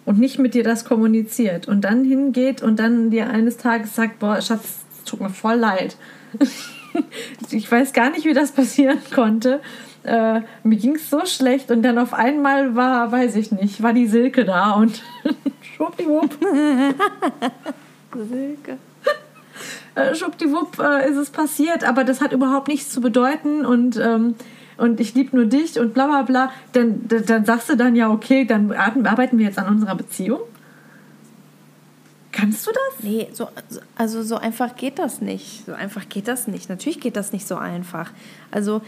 und nicht mit dir das kommuniziert und dann hingeht und dann dir eines Tages sagt, boah, Schatz, es tut mir voll leid. ich weiß gar nicht, wie das passieren konnte. Äh, mir ging es so schlecht und dann auf einmal war, weiß ich nicht, war die Silke da und schwuppdiwupp. Silke. Äh, schwuppdiwupp äh, ist es passiert, aber das hat überhaupt nichts zu bedeuten und, ähm, und ich liebe nur dich und bla bla bla. Dann, dann, dann sagst du dann ja, okay, dann arbeiten wir jetzt an unserer Beziehung. Kannst du das? Nee, so, also so einfach geht das nicht. So einfach geht das nicht. Natürlich geht das nicht so einfach. Also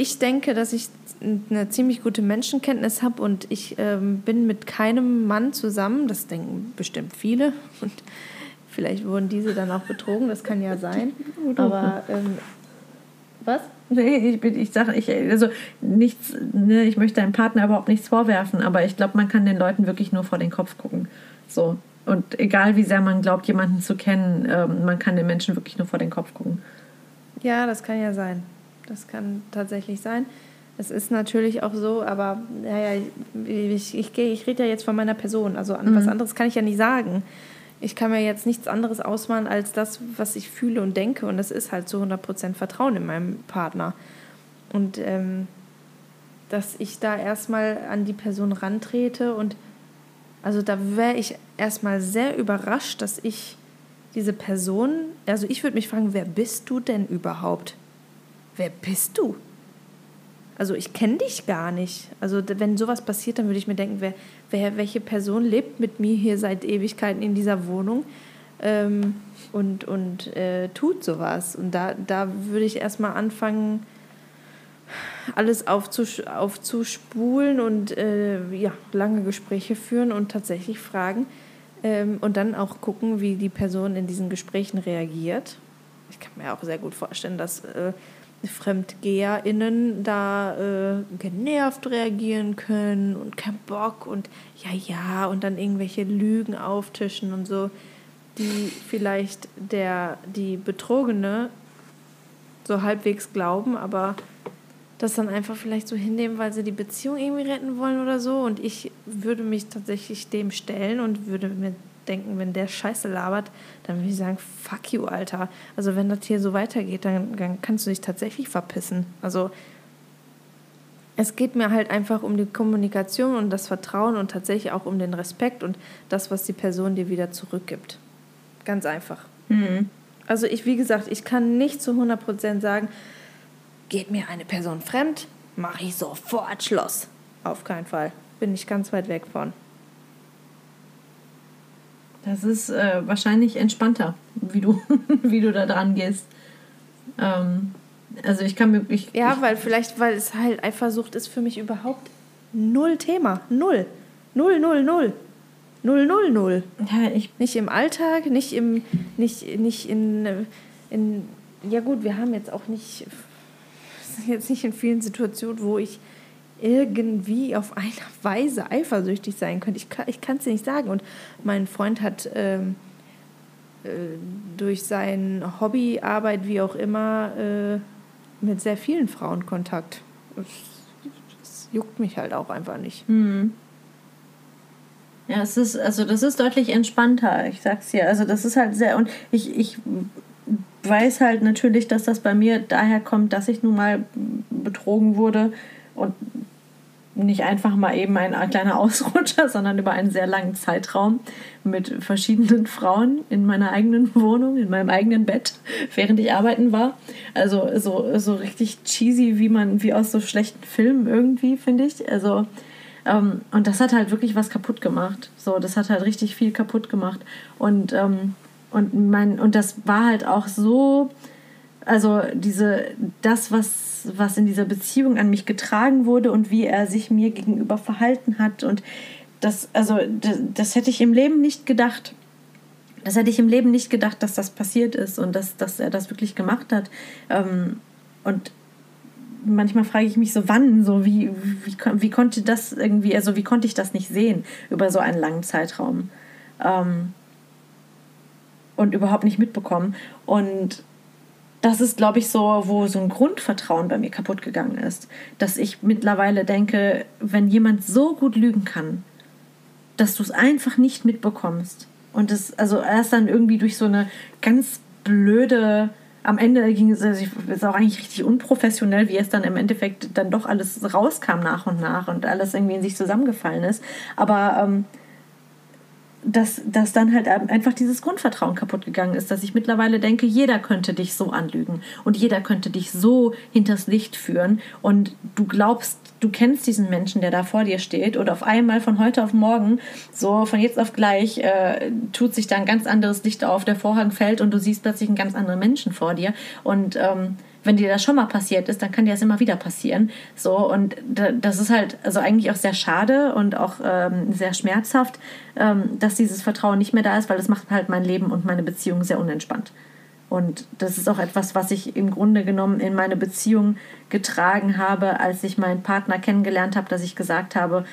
ich denke, dass ich eine ziemlich gute Menschenkenntnis habe und ich ähm, bin mit keinem Mann zusammen. Das denken bestimmt viele. Und vielleicht wurden diese dann auch betrogen, das kann ja sein. Aber ähm, was? Nee, ich, ich sage, ich, also nichts, ne, ich möchte deinem Partner überhaupt nichts vorwerfen, aber ich glaube, man kann den Leuten wirklich nur vor den Kopf gucken. So. Und egal wie sehr man glaubt, jemanden zu kennen, ähm, man kann den Menschen wirklich nur vor den Kopf gucken. Ja, das kann ja sein. Das kann tatsächlich sein. Es ist natürlich auch so, aber naja, ich, ich, ich rede ja jetzt von meiner Person. Also mhm. was anderes kann ich ja nicht sagen. Ich kann mir jetzt nichts anderes ausmalen als das, was ich fühle und denke. Und das ist halt zu 100% Vertrauen in meinem Partner. Und ähm, dass ich da erstmal an die Person rantrete und also da wäre ich erstmal sehr überrascht, dass ich diese Person, also ich würde mich fragen, wer bist du denn überhaupt? Wer bist du? Also ich kenne dich gar nicht. Also wenn sowas passiert, dann würde ich mir denken, wer, wer, welche Person lebt mit mir hier seit Ewigkeiten in dieser Wohnung? ähm, und, und äh, tut sowas. Und da, da würde ich erstmal anfangen, alles aufzus aufzuspulen und äh, ja, lange Gespräche führen und tatsächlich fragen ähm, und dann auch gucken, wie die Person in diesen Gesprächen reagiert. Ich kann mir auch sehr gut vorstellen, dass äh, FremdgeherInnen da äh, genervt reagieren können und kein Bock und ja, ja, und dann irgendwelche Lügen auftischen und so, die vielleicht der, die Betrogene so halbwegs glauben, aber das dann einfach vielleicht so hinnehmen, weil sie die Beziehung irgendwie retten wollen oder so. Und ich würde mich tatsächlich dem stellen und würde mir denken, wenn der Scheiße labert, dann würde ich sagen, fuck you, Alter. Also wenn das hier so weitergeht, dann, dann kannst du dich tatsächlich verpissen. Also es geht mir halt einfach um die Kommunikation und das Vertrauen und tatsächlich auch um den Respekt und das, was die Person dir wieder zurückgibt. Ganz einfach. Mhm. Also ich, wie gesagt, ich kann nicht zu 100% sagen, geht mir eine Person fremd, mache ich sofort Schluss. Auf keinen Fall. Bin ich ganz weit weg von. Das ist äh, wahrscheinlich entspannter, wie du, wie du da dran gehst. Ähm, also ich kann mir. Ich, ja, ich, weil vielleicht, weil es halt Eifersucht ist für mich überhaupt null Thema. Null. Null, null, null. Null, null, null. Ja, ich nicht im Alltag, nicht im, nicht, nicht in, in. Ja gut, wir haben jetzt auch nicht. Jetzt nicht in vielen Situationen, wo ich irgendwie auf eine Weise eifersüchtig sein könnte. Ich kann es dir nicht sagen. Und mein Freund hat ähm, äh, durch seine Hobbyarbeit, wie auch immer, äh, mit sehr vielen Frauen Kontakt. Das, das, juckt mich halt auch einfach nicht. Hm. Ja, es ist, also das ist deutlich entspannter, ich sag's dir. Also das ist halt sehr, und ich, ich weiß halt natürlich, dass das bei mir daher kommt, dass ich nun mal betrogen wurde und nicht einfach mal eben ein kleiner Ausrutscher, sondern über einen sehr langen Zeitraum mit verschiedenen Frauen in meiner eigenen Wohnung, in meinem eigenen Bett, während ich arbeiten war. Also so, so richtig cheesy, wie man, wie aus so schlechten Filmen irgendwie, finde ich. Also, ähm, und das hat halt wirklich was kaputt gemacht. So, das hat halt richtig viel kaputt gemacht. Und, ähm, und, mein, und das war halt auch so, also diese, das, was was in dieser Beziehung an mich getragen wurde und wie er sich mir gegenüber verhalten hat. Und das, also, das, das hätte ich im Leben nicht gedacht. Das hätte ich im Leben nicht gedacht, dass das passiert ist und dass, dass er das wirklich gemacht hat. Ähm, und manchmal frage ich mich so, wann, so wie, wie, wie konnte das irgendwie, also wie konnte ich das nicht sehen über so einen langen Zeitraum ähm, und überhaupt nicht mitbekommen. Und das ist, glaube ich, so, wo so ein Grundvertrauen bei mir kaputt gegangen ist. Dass ich mittlerweile denke, wenn jemand so gut lügen kann, dass du es einfach nicht mitbekommst. Und es, also erst dann irgendwie durch so eine ganz blöde, am Ende ging es, also ist auch eigentlich richtig unprofessionell, wie es dann im Endeffekt dann doch alles rauskam nach und nach und alles irgendwie in sich zusammengefallen ist. Aber ähm, dass, dass dann halt einfach dieses Grundvertrauen kaputt gegangen ist, dass ich mittlerweile denke, jeder könnte dich so anlügen und jeder könnte dich so hinters Licht führen. Und du glaubst, du kennst diesen Menschen, der da vor dir steht und auf einmal von heute auf morgen, so von jetzt auf gleich, äh, tut sich da ein ganz anderes Licht auf, der Vorhang fällt und du siehst plötzlich einen ganz anderen Menschen vor dir. Und ähm, wenn dir das schon mal passiert ist, dann kann dir das immer wieder passieren. So, und das ist halt also eigentlich auch sehr schade und auch ähm, sehr schmerzhaft, ähm, dass dieses Vertrauen nicht mehr da ist, weil das macht halt mein Leben und meine Beziehung sehr unentspannt. Und das ist auch etwas, was ich im Grunde genommen in meine Beziehung getragen habe, als ich meinen Partner kennengelernt habe, dass ich gesagt habe,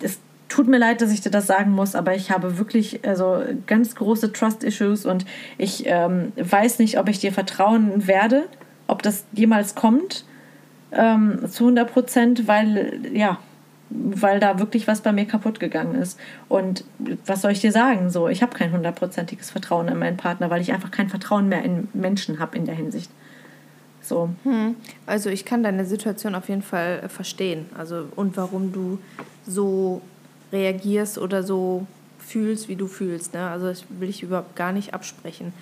es tut mir leid, dass ich dir das sagen muss, aber ich habe wirklich also ganz große Trust-Issues und ich ähm, weiß nicht, ob ich dir vertrauen werde ob das jemals kommt ähm, zu 100 Prozent, weil ja, weil da wirklich was bei mir kaputt gegangen ist. Und was soll ich dir sagen? So, ich habe kein hundertprozentiges Vertrauen in meinen Partner, weil ich einfach kein Vertrauen mehr in Menschen habe in der Hinsicht. So. Hm. Also ich kann deine Situation auf jeden Fall äh, verstehen. Also und warum du so reagierst oder so fühlst, wie du fühlst. Ne? Also das will ich überhaupt gar nicht absprechen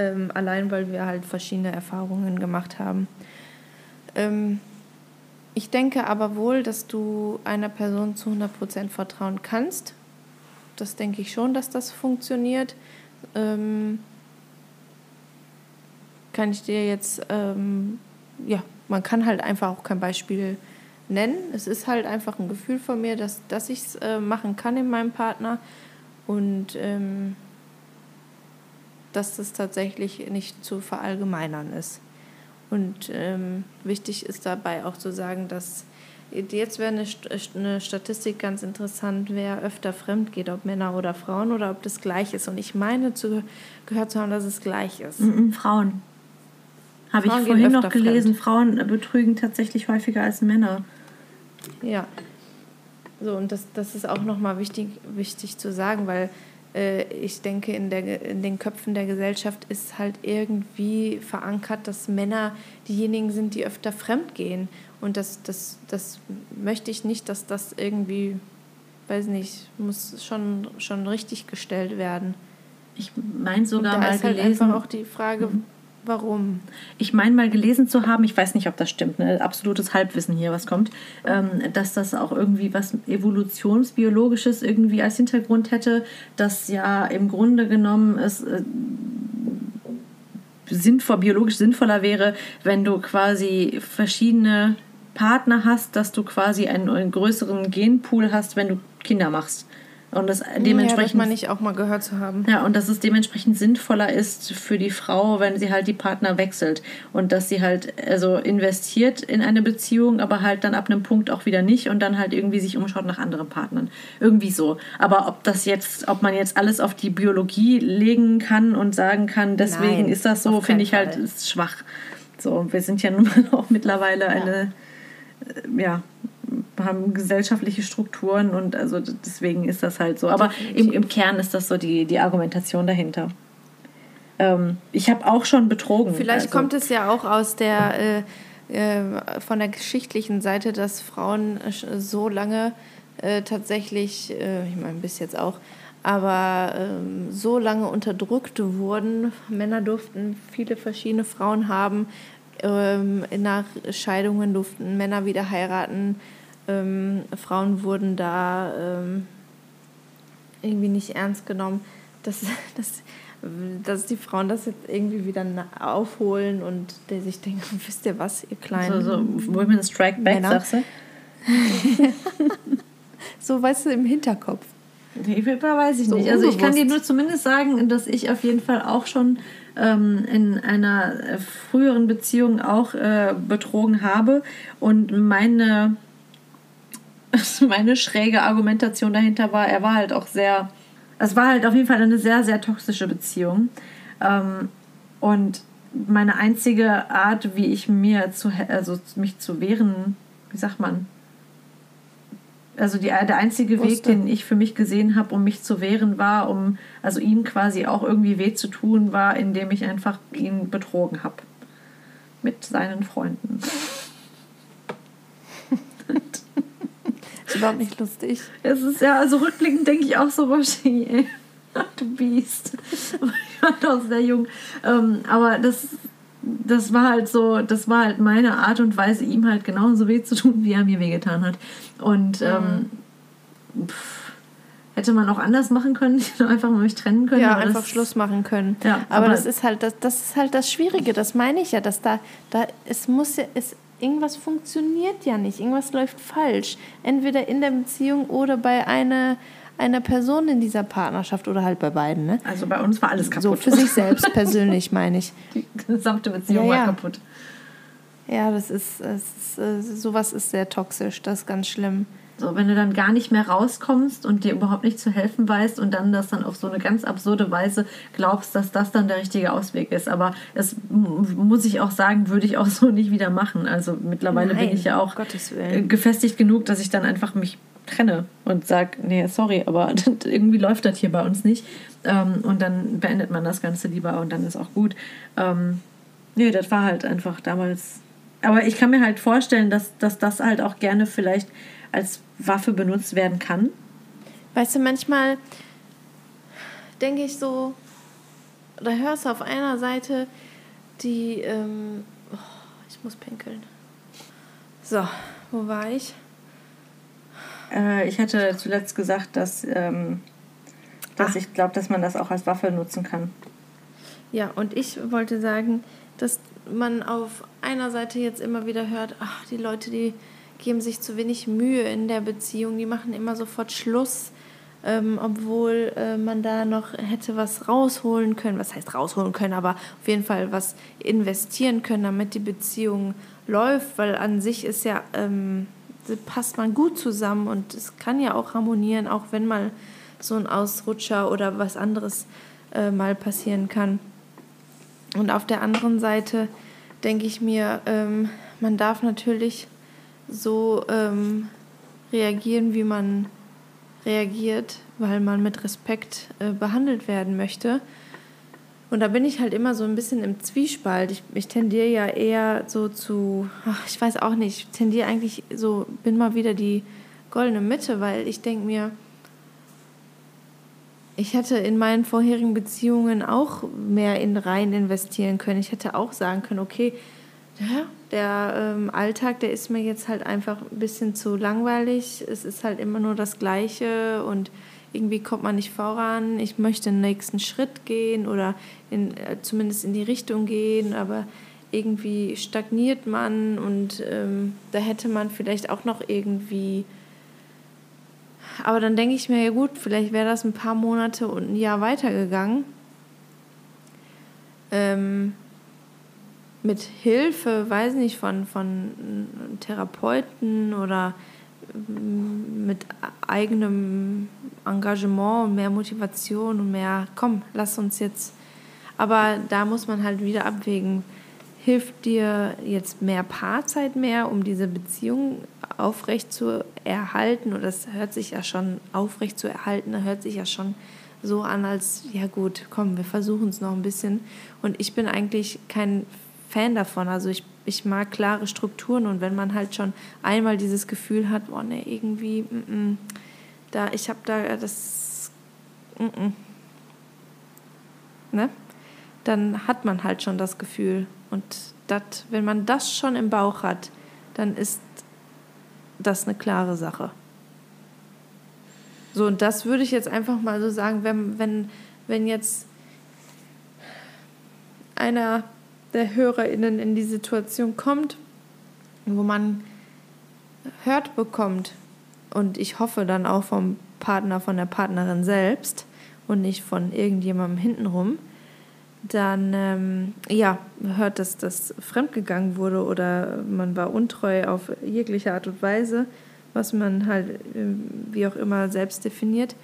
ähm, allein weil wir halt verschiedene Erfahrungen gemacht haben. Ähm, ich denke aber wohl, dass du einer Person zu 100% vertrauen kannst. Das denke ich schon, dass das funktioniert. ähm, kann ich dir jetzt, ähm, ja, man kann halt einfach auch kein Beispiel nennen. Es ist halt einfach ein Gefühl von mir, dass, dass ich es äh, machen kann in meinem Partner und ähm, dass das tatsächlich nicht zu verallgemeinern ist. Und ähm, wichtig ist dabei auch zu sagen, dass jetzt wäre eine, eine Statistik ganz interessant, wer öfter fremd geht, ob Männer oder Frauen oder ob das gleich ist. Und ich meine zu, gehört zu haben, dass es gleich ist. Mm -mm, Frauen. Habe ich vorhin noch gelesen, fremd. Frauen betrügen tatsächlich häufiger als Männer. Ja. So, und das, das ist auch nochmal wichtig, wichtig zu sagen, weil äh, ich denke, in, der, in den Köpfen der Gesellschaft ist halt irgendwie verankert, dass Männer diejenigen sind, die öfter fremd gehen. Und das, das, das möchte ich nicht, dass das irgendwie, weiß nicht, muss schon, schon richtig gestellt werden. Ich meine sogar und da mal ist halt gelesen. einfach auch die Frage, mhm. Warum. Ich meine mal gelesen zu haben, ich weiß nicht, ob das stimmt, ne? absolutes Halbwissen hier, was kommt, ähm, dass das auch irgendwie was evolutionsbiologisches irgendwie als Hintergrund hätte, dass ja im Grunde genommen es äh, sinnvoll, biologisch sinnvoller wäre, wenn du quasi verschiedene Partner hast, dass du quasi einen, einen größeren Genpool hast, wenn du Kinder machst. Und das dementsprechend. Ja, meine ich auch mal gehört zu haben. Ja, und dass es dementsprechend sinnvoller ist für die Frau, wenn sie halt die Partner wechselt. Und dass sie halt also investiert in eine Beziehung, aber halt dann ab einem Punkt auch wieder nicht und dann halt irgendwie sich umschaut nach anderen Partnern. Irgendwie so. Aber ob das jetzt, ob man jetzt alles auf die Biologie legen kann und sagen kann, deswegen Nein, ist das so, finde ich halt ist schwach. So, wir sind ja nun mal auch mittlerweile ja. eine äh, ja, haben gesellschaftliche Strukturen und also deswegen ist das halt so. Aber im, im Kern ist das so die, die Argumentation dahinter. Ähm, ich habe auch schon betrogen. Vielleicht also. kommt es ja auch aus der äh, äh, von der geschichtlichen Seite, dass Frauen so lange äh, tatsächlich, äh, ich meine bis jetzt auch, aber ähm, so lange unterdrückt wurden. Männer durften viele verschiedene Frauen haben. Ähm, nach Scheidungen durften Männer wieder heiraten ähm, Frauen wurden da ähm, irgendwie nicht ernst genommen, dass, dass, dass die Frauen das jetzt irgendwie wieder aufholen und der sich denkt, wisst ihr was, ihr kleinen So, so Women Strike Back, Männer. sagst du? so, weißt du, im Hinterkopf. Nee, weiß ich so nicht. Also ich kann dir nur zumindest sagen, dass ich auf jeden Fall auch schon ähm, in einer früheren Beziehung auch äh, betrogen habe und meine meine schräge Argumentation dahinter war, er war halt auch sehr, es war halt auf jeden Fall eine sehr, sehr toxische Beziehung. Ähm, und meine einzige Art, wie ich mir zu, also mich zu wehren, wie sagt man, also die, der einzige Wusste. Weg, den ich für mich gesehen habe, um mich zu wehren, war, um also ihm quasi auch irgendwie weh zu tun, war, indem ich einfach ihn betrogen habe mit seinen Freunden. ist überhaupt nicht lustig. Es ist ja, also rückblickend denke ich auch so, Roshi, ey. Du Biest. Ich war doch sehr jung. Ähm, aber das, das war halt so, das war halt meine Art und Weise, ihm halt genauso weh zu tun, wie er mir wehgetan hat. Und ähm, pff, hätte man auch anders machen können, einfach mal mich trennen können. Ja, einfach das, Schluss machen können. Ja, aber, aber, das ist halt das, das ist halt das Schwierige, das meine ich ja, dass da, da es muss ja, es irgendwas funktioniert ja nicht, irgendwas läuft falsch. Entweder in der Beziehung oder bei einer, einer Person in dieser Partnerschaft oder halt bei beiden. Ne? Also bei uns war alles kaputt. So für sich selbst persönlich meine ich. Die gesamte Beziehung ja, ja. war kaputt. Ja, das ist, das ist, äh, sowas ist sehr toxisch, das ist ganz schlimm. So, wenn du dann gar nicht mehr rauskommst und dir überhaupt nicht zu helfen weißt und dann das dann auf so eine ganz absurde Weise glaubst, dass das dann der richtige Ausweg ist. Aber das muss ich auch sagen, würde ich auch so nicht wieder machen. Also mittlerweile Nein, bin ich ja auch gefestigt genug, dass ich dann einfach mich trenne und sage, nee, sorry, aber irgendwie läuft das hier bei uns nicht. Ähm, und dann beendet man das Ganze lieber und dann ist auch gut. Ähm, nee, das war halt einfach damals. Aber ich kann mir halt vorstellen, dass, dass das halt auch gerne vielleicht als Waffe benutzt werden kann? Weißt du, manchmal denke ich so, da hörst du auf einer Seite die, ähm, oh, ich muss pinkeln. So, wo war ich? Äh, ich hatte zuletzt gesagt, dass, ähm, dass ich glaube, dass man das auch als Waffe nutzen kann. Ja, und ich wollte sagen, dass man auf einer Seite jetzt immer wieder hört, ach, die Leute, die geben sich zu wenig Mühe in der Beziehung, die machen immer sofort Schluss, ähm, obwohl äh, man da noch hätte was rausholen können. Was heißt rausholen können, aber auf jeden Fall was investieren können, damit die Beziehung läuft, weil an sich ist ja, ähm, passt man gut zusammen und es kann ja auch harmonieren, auch wenn mal so ein Ausrutscher oder was anderes äh, mal passieren kann. Und auf der anderen Seite denke ich mir, ähm, man darf natürlich so ähm, reagieren, wie man reagiert, weil man mit Respekt äh, behandelt werden möchte. Und da bin ich halt immer so ein bisschen im Zwiespalt. Ich, ich tendiere ja eher so zu, ach, ich weiß auch nicht, ich tendiere eigentlich so, bin mal wieder die goldene Mitte, weil ich denke mir, ich hätte in meinen vorherigen Beziehungen auch mehr in rein investieren können. Ich hätte auch sagen können, okay, ja, der ähm, Alltag, der ist mir jetzt halt einfach ein bisschen zu langweilig. Es ist halt immer nur das Gleiche und irgendwie kommt man nicht voran. Ich möchte den nächsten Schritt gehen oder in, äh, zumindest in die Richtung gehen, aber irgendwie stagniert man und ähm, da hätte man vielleicht auch noch irgendwie. Aber dann denke ich mir, ja gut, vielleicht wäre das ein paar Monate und ein Jahr weitergegangen. Ähm, mit Hilfe, weiß nicht, von, von Therapeuten oder mm, mit eigenem Engagement und mehr Motivation und mehr, komm, lass uns jetzt. Aber da muss man halt wieder abwägen, hilft dir jetzt mehr Paarzeit mehr, um diese Beziehung aufrecht zu erhalten? Oder das hört sich ja schon aufrecht zu erhalten, da hört sich ja schon so an, als, ja gut, komm, wir versuchen es noch ein bisschen. Und ich bin eigentlich kein Fan davon. Also ich, ich mag klare Strukturen und wenn man halt schon einmal dieses Gefühl hat, oh ne, irgendwie, mm -mm, da, ich habe da das, mm ne? Dann hat man halt schon das Gefühl. Und dat, wenn man das schon im Bauch hat, dann ist das eine klare Sache. So, und das würde ich jetzt einfach mal so sagen, wenn, wenn, wenn jetzt einer der HörerInnen in die Situation kommt, wo man hört bekommt. Und ich hoffe dann auch vom Partner, von der Partnerin selbst und nicht von irgendjemandem hintenrum, dann ähm, ja, hört, dass das fremdgegangen wurde oder man war untreu auf jegliche Art und Weise, was man halt ähm, wie auch immer selbst definiert.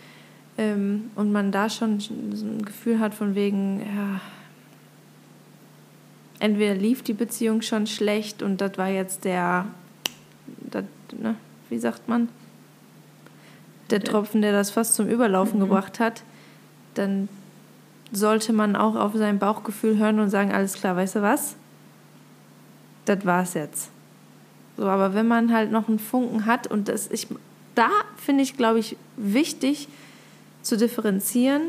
Ähm, und man da schon so ein Gefühl hat von wegen, ja, entweder lief die Beziehung schon schlecht und das war jetzt der, das, ne, wie sagt man, der Tropfen, der das fast zum Überlaufen mhm. gebracht hat, dann sollte man auch auf sein Bauchgefühl hören und sagen, alles klar, weißt du was? Das war's jetzt. So, aber wenn man halt noch einen Funken hat und das ich da finde ich, glaube ich, wichtig zu differenzieren,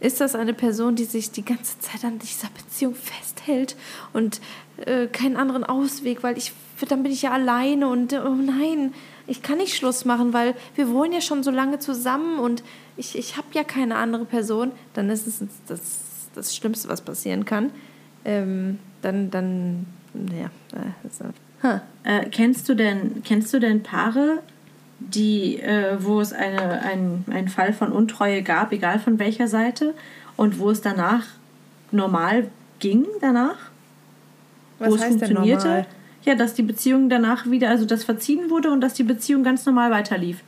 ist das eine Person, die sich die ganze Zeit an dieser Beziehung festhält und äh, keinen anderen Ausweg, weil ich dann bin ich ja alleine und oh nein, ich kann nicht Schluss machen, weil wir wohnen ja schon so lange zusammen und ich, ich habe ja keine andere Person, dann ist es das, das Schlimmste, was passieren kann. Ähm, dann, dann, ja. Also, huh. äh, kennst du denn, kennst du denn Paare, die, äh, wo es eine, ein, einen Fall von Untreue gab, egal von welcher Seite, und wo es danach normal ging danach? Was wo es funktionierte? Ja, dass die Beziehung danach wieder, also das verziehen wurde und dass die Beziehung ganz normal weiterlief.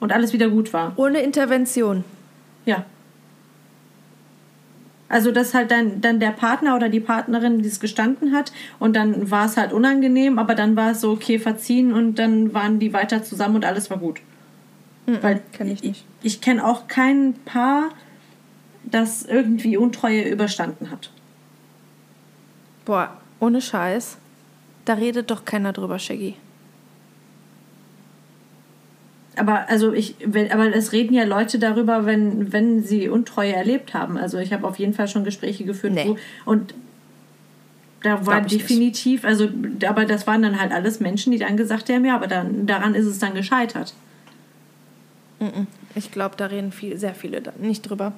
Und alles wieder gut war. Ohne Intervention. Ja. Also, dass halt dann, dann der Partner oder die Partnerin dies gestanden hat und dann war es halt unangenehm, aber dann war es so, okay, verziehen und dann waren die weiter zusammen und alles war gut. Mhm, Weil kenn ich nicht. Ich, ich kenne auch kein Paar, das irgendwie Untreue überstanden hat. Boah, ohne Scheiß. Da redet doch keiner drüber, Shaggy. Aber also ich, aber es reden ja Leute darüber, wenn, wenn sie Untreue erlebt haben. Also ich habe auf jeden Fall schon Gespräche geführt, nee. wo, und da war definitiv, also aber das waren dann halt alles Menschen, die dann gesagt haben, ja, aber dann daran ist es dann gescheitert. Ich glaube, da reden viel, sehr viele nicht drüber.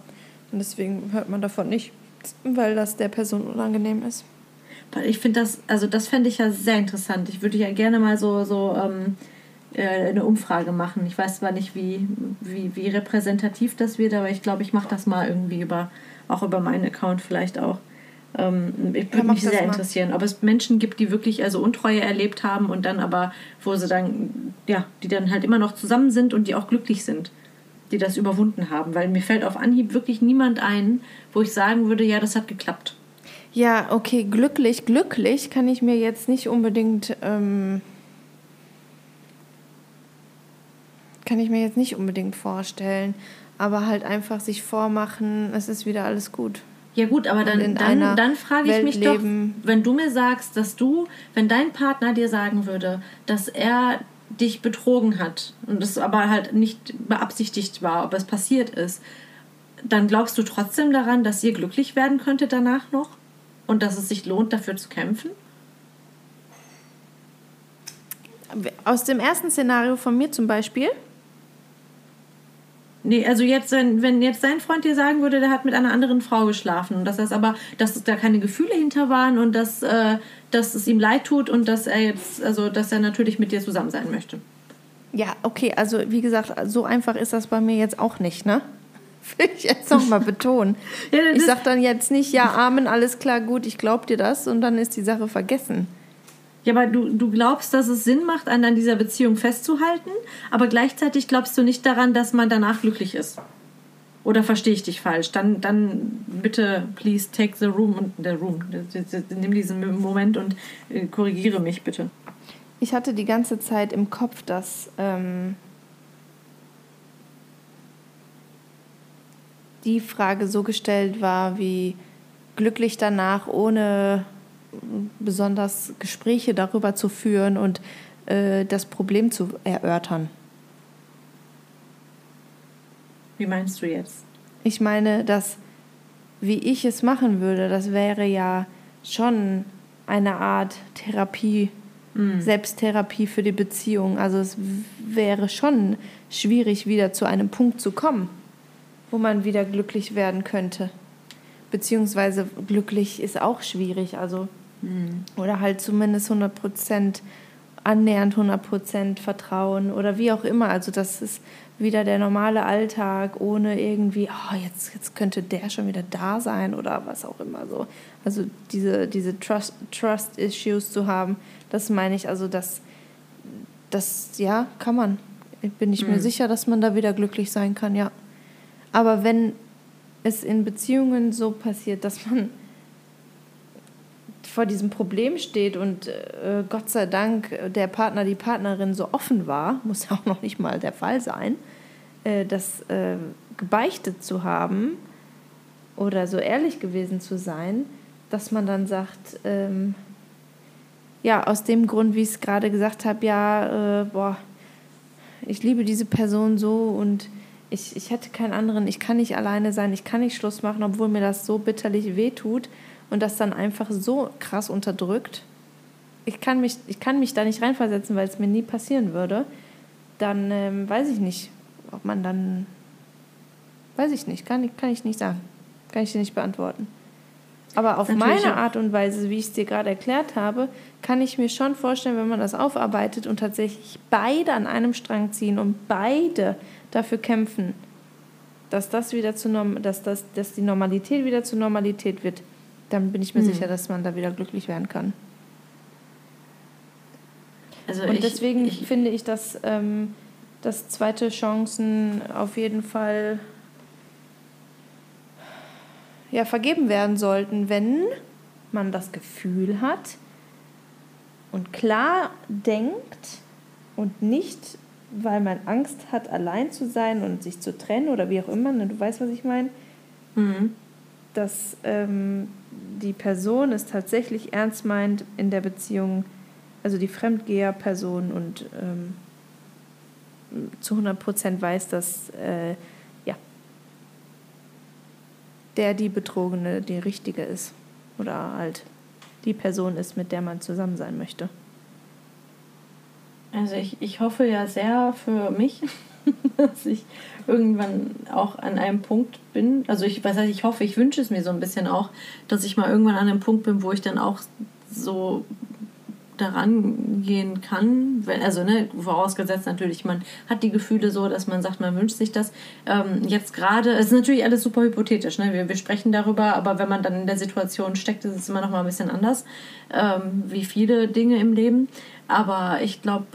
Und deswegen hört man davon nicht, weil das der Person unangenehm ist. Ich finde das, also das fände ich ja sehr interessant. Ich würde ja gerne mal so, so ähm, äh, eine Umfrage machen. Ich weiß zwar nicht, wie, wie, wie repräsentativ das wird, aber ich glaube, ich mache das mal irgendwie über, auch über meinen Account vielleicht auch. Ähm, ich würde ja, mich sehr interessieren, ob es Menschen gibt, die wirklich also Untreue erlebt haben und dann aber, wo sie dann, ja, die dann halt immer noch zusammen sind und die auch glücklich sind, die das überwunden haben. Weil mir fällt auf Anhieb wirklich niemand ein, wo ich sagen würde, ja, das hat geklappt. Ja, okay, glücklich, glücklich kann ich mir jetzt nicht unbedingt. Ähm, kann ich mir jetzt nicht unbedingt vorstellen. Aber halt einfach sich vormachen, es ist wieder alles gut. Ja gut, aber dann, dann, dann frage ich Welt mich doch, wenn du mir sagst, dass du, wenn dein Partner dir sagen würde, dass er dich betrogen hat und es aber halt nicht beabsichtigt war, ob es passiert ist, dann glaubst du trotzdem daran, dass ihr glücklich werden könntet danach noch? und dass es sich lohnt, dafür zu kämpfen? Aus dem ersten Szenario von mir zum Beispiel? Nee, also jetzt, wenn, wenn jetzt dein Freund dir sagen würde, der hat mit einer anderen Frau geschlafen und dass das aber, dass da keine Gefühle hinter waren und dass, äh, dass es ihm leid tut und dass er jetzt, also dass er natürlich mit dir zusammen sein möchte. Ja, okay, also wie gesagt, so einfach ist das bei mir jetzt auch nicht, ne? will ich jetzt nochmal betonen. ja, ich sage dann jetzt nicht, ja, Amen, alles klar, gut, ich glaube dir das und dann ist die Sache vergessen. Ja, aber du, du glaubst, dass es Sinn macht, an dieser Beziehung festzuhalten, aber gleichzeitig glaubst du nicht daran, dass man danach glücklich ist. Oder verstehe ich dich falsch? Dann, dann bitte, please take the room und der Room. Nimm diesen Moment und äh, korrigiere mich bitte. Ich hatte die ganze Zeit im Kopf, dass ähm, die Frage so gestellt war, wie glücklich danach, ohne besonders Gespräche darüber zu führen und äh, das Problem zu erörtern. Wie meinst du jetzt? Ich meine, dass wie ich es machen würde, das wäre ja schon eine Art Therapie, mhm. Selbsttherapie für die Beziehung. Also es wäre schon schwierig, wieder zu einem Punkt zu kommen wo man wieder glücklich werden könnte. Beziehungsweise glücklich ist auch schwierig, also mhm. oder halt zumindest 100 Prozent annähernd 100 Prozent Vertrauen oder wie auch immer. Also das ist wieder der normale Alltag ohne irgendwie, oh, jetzt, jetzt könnte der schon wieder da sein oder was auch immer so. Also diese, diese Trust, Trust Issues zu haben, das meine ich, also das, das ja, kann man. Ich bin nicht mhm. mir sicher, dass man da wieder glücklich sein kann, ja. Aber wenn es in Beziehungen so passiert, dass man vor diesem Problem steht und äh, Gott sei Dank der Partner, die Partnerin so offen war, muss ja auch noch nicht mal der Fall sein, äh, das äh, gebeichtet zu haben oder so ehrlich gewesen zu sein, dass man dann sagt, ähm, ja, aus dem Grund, wie ich es gerade gesagt habe, ja, äh, boah, ich liebe diese Person so und ich, ich hätte keinen anderen, ich kann nicht alleine sein, ich kann nicht Schluss machen, obwohl mir das so bitterlich wehtut und das dann einfach so krass unterdrückt. Ich kann mich, ich kann mich da nicht reinversetzen, weil es mir nie passieren würde. Dann ähm, weiß ich nicht, ob man dann. Weiß ich nicht, kann, kann ich nicht sagen. Kann ich dir nicht beantworten. Aber auf Natürlich meine Art und Weise, wie ich es dir gerade erklärt habe, kann ich mir schon vorstellen, wenn man das aufarbeitet und tatsächlich beide an einem Strang ziehen und beide dafür kämpfen, dass das wieder zu dass das, dass die Normalität wieder zur Normalität wird, dann bin ich mir mhm. sicher, dass man da wieder glücklich werden kann. Also und ich, deswegen ich, finde ich, dass, ähm, dass zweite Chancen auf jeden Fall ja, vergeben werden sollten, wenn man das Gefühl hat und klar denkt und nicht weil man Angst hat, allein zu sein und sich zu trennen oder wie auch immer, ne, du weißt, was ich meine, mhm. dass ähm, die Person es tatsächlich ernst meint in der Beziehung, also die Fremdgeher-Person und ähm, zu 100 Prozent weiß, dass äh, ja, der die Betrogene die Richtige ist oder halt die Person ist, mit der man zusammen sein möchte. Also ich, ich hoffe ja sehr für mich, dass ich irgendwann auch an einem Punkt bin. Also ich weiß nicht, ich hoffe, ich wünsche es mir so ein bisschen auch, dass ich mal irgendwann an einem Punkt bin, wo ich dann auch so daran gehen kann, also ne, vorausgesetzt natürlich, man hat die Gefühle so, dass man sagt, man wünscht sich das. Ähm, jetzt gerade, es ist natürlich alles super hypothetisch, ne? wir, wir sprechen darüber, aber wenn man dann in der Situation steckt, ist es immer noch mal ein bisschen anders, ähm, wie viele Dinge im Leben. Aber ich glaube,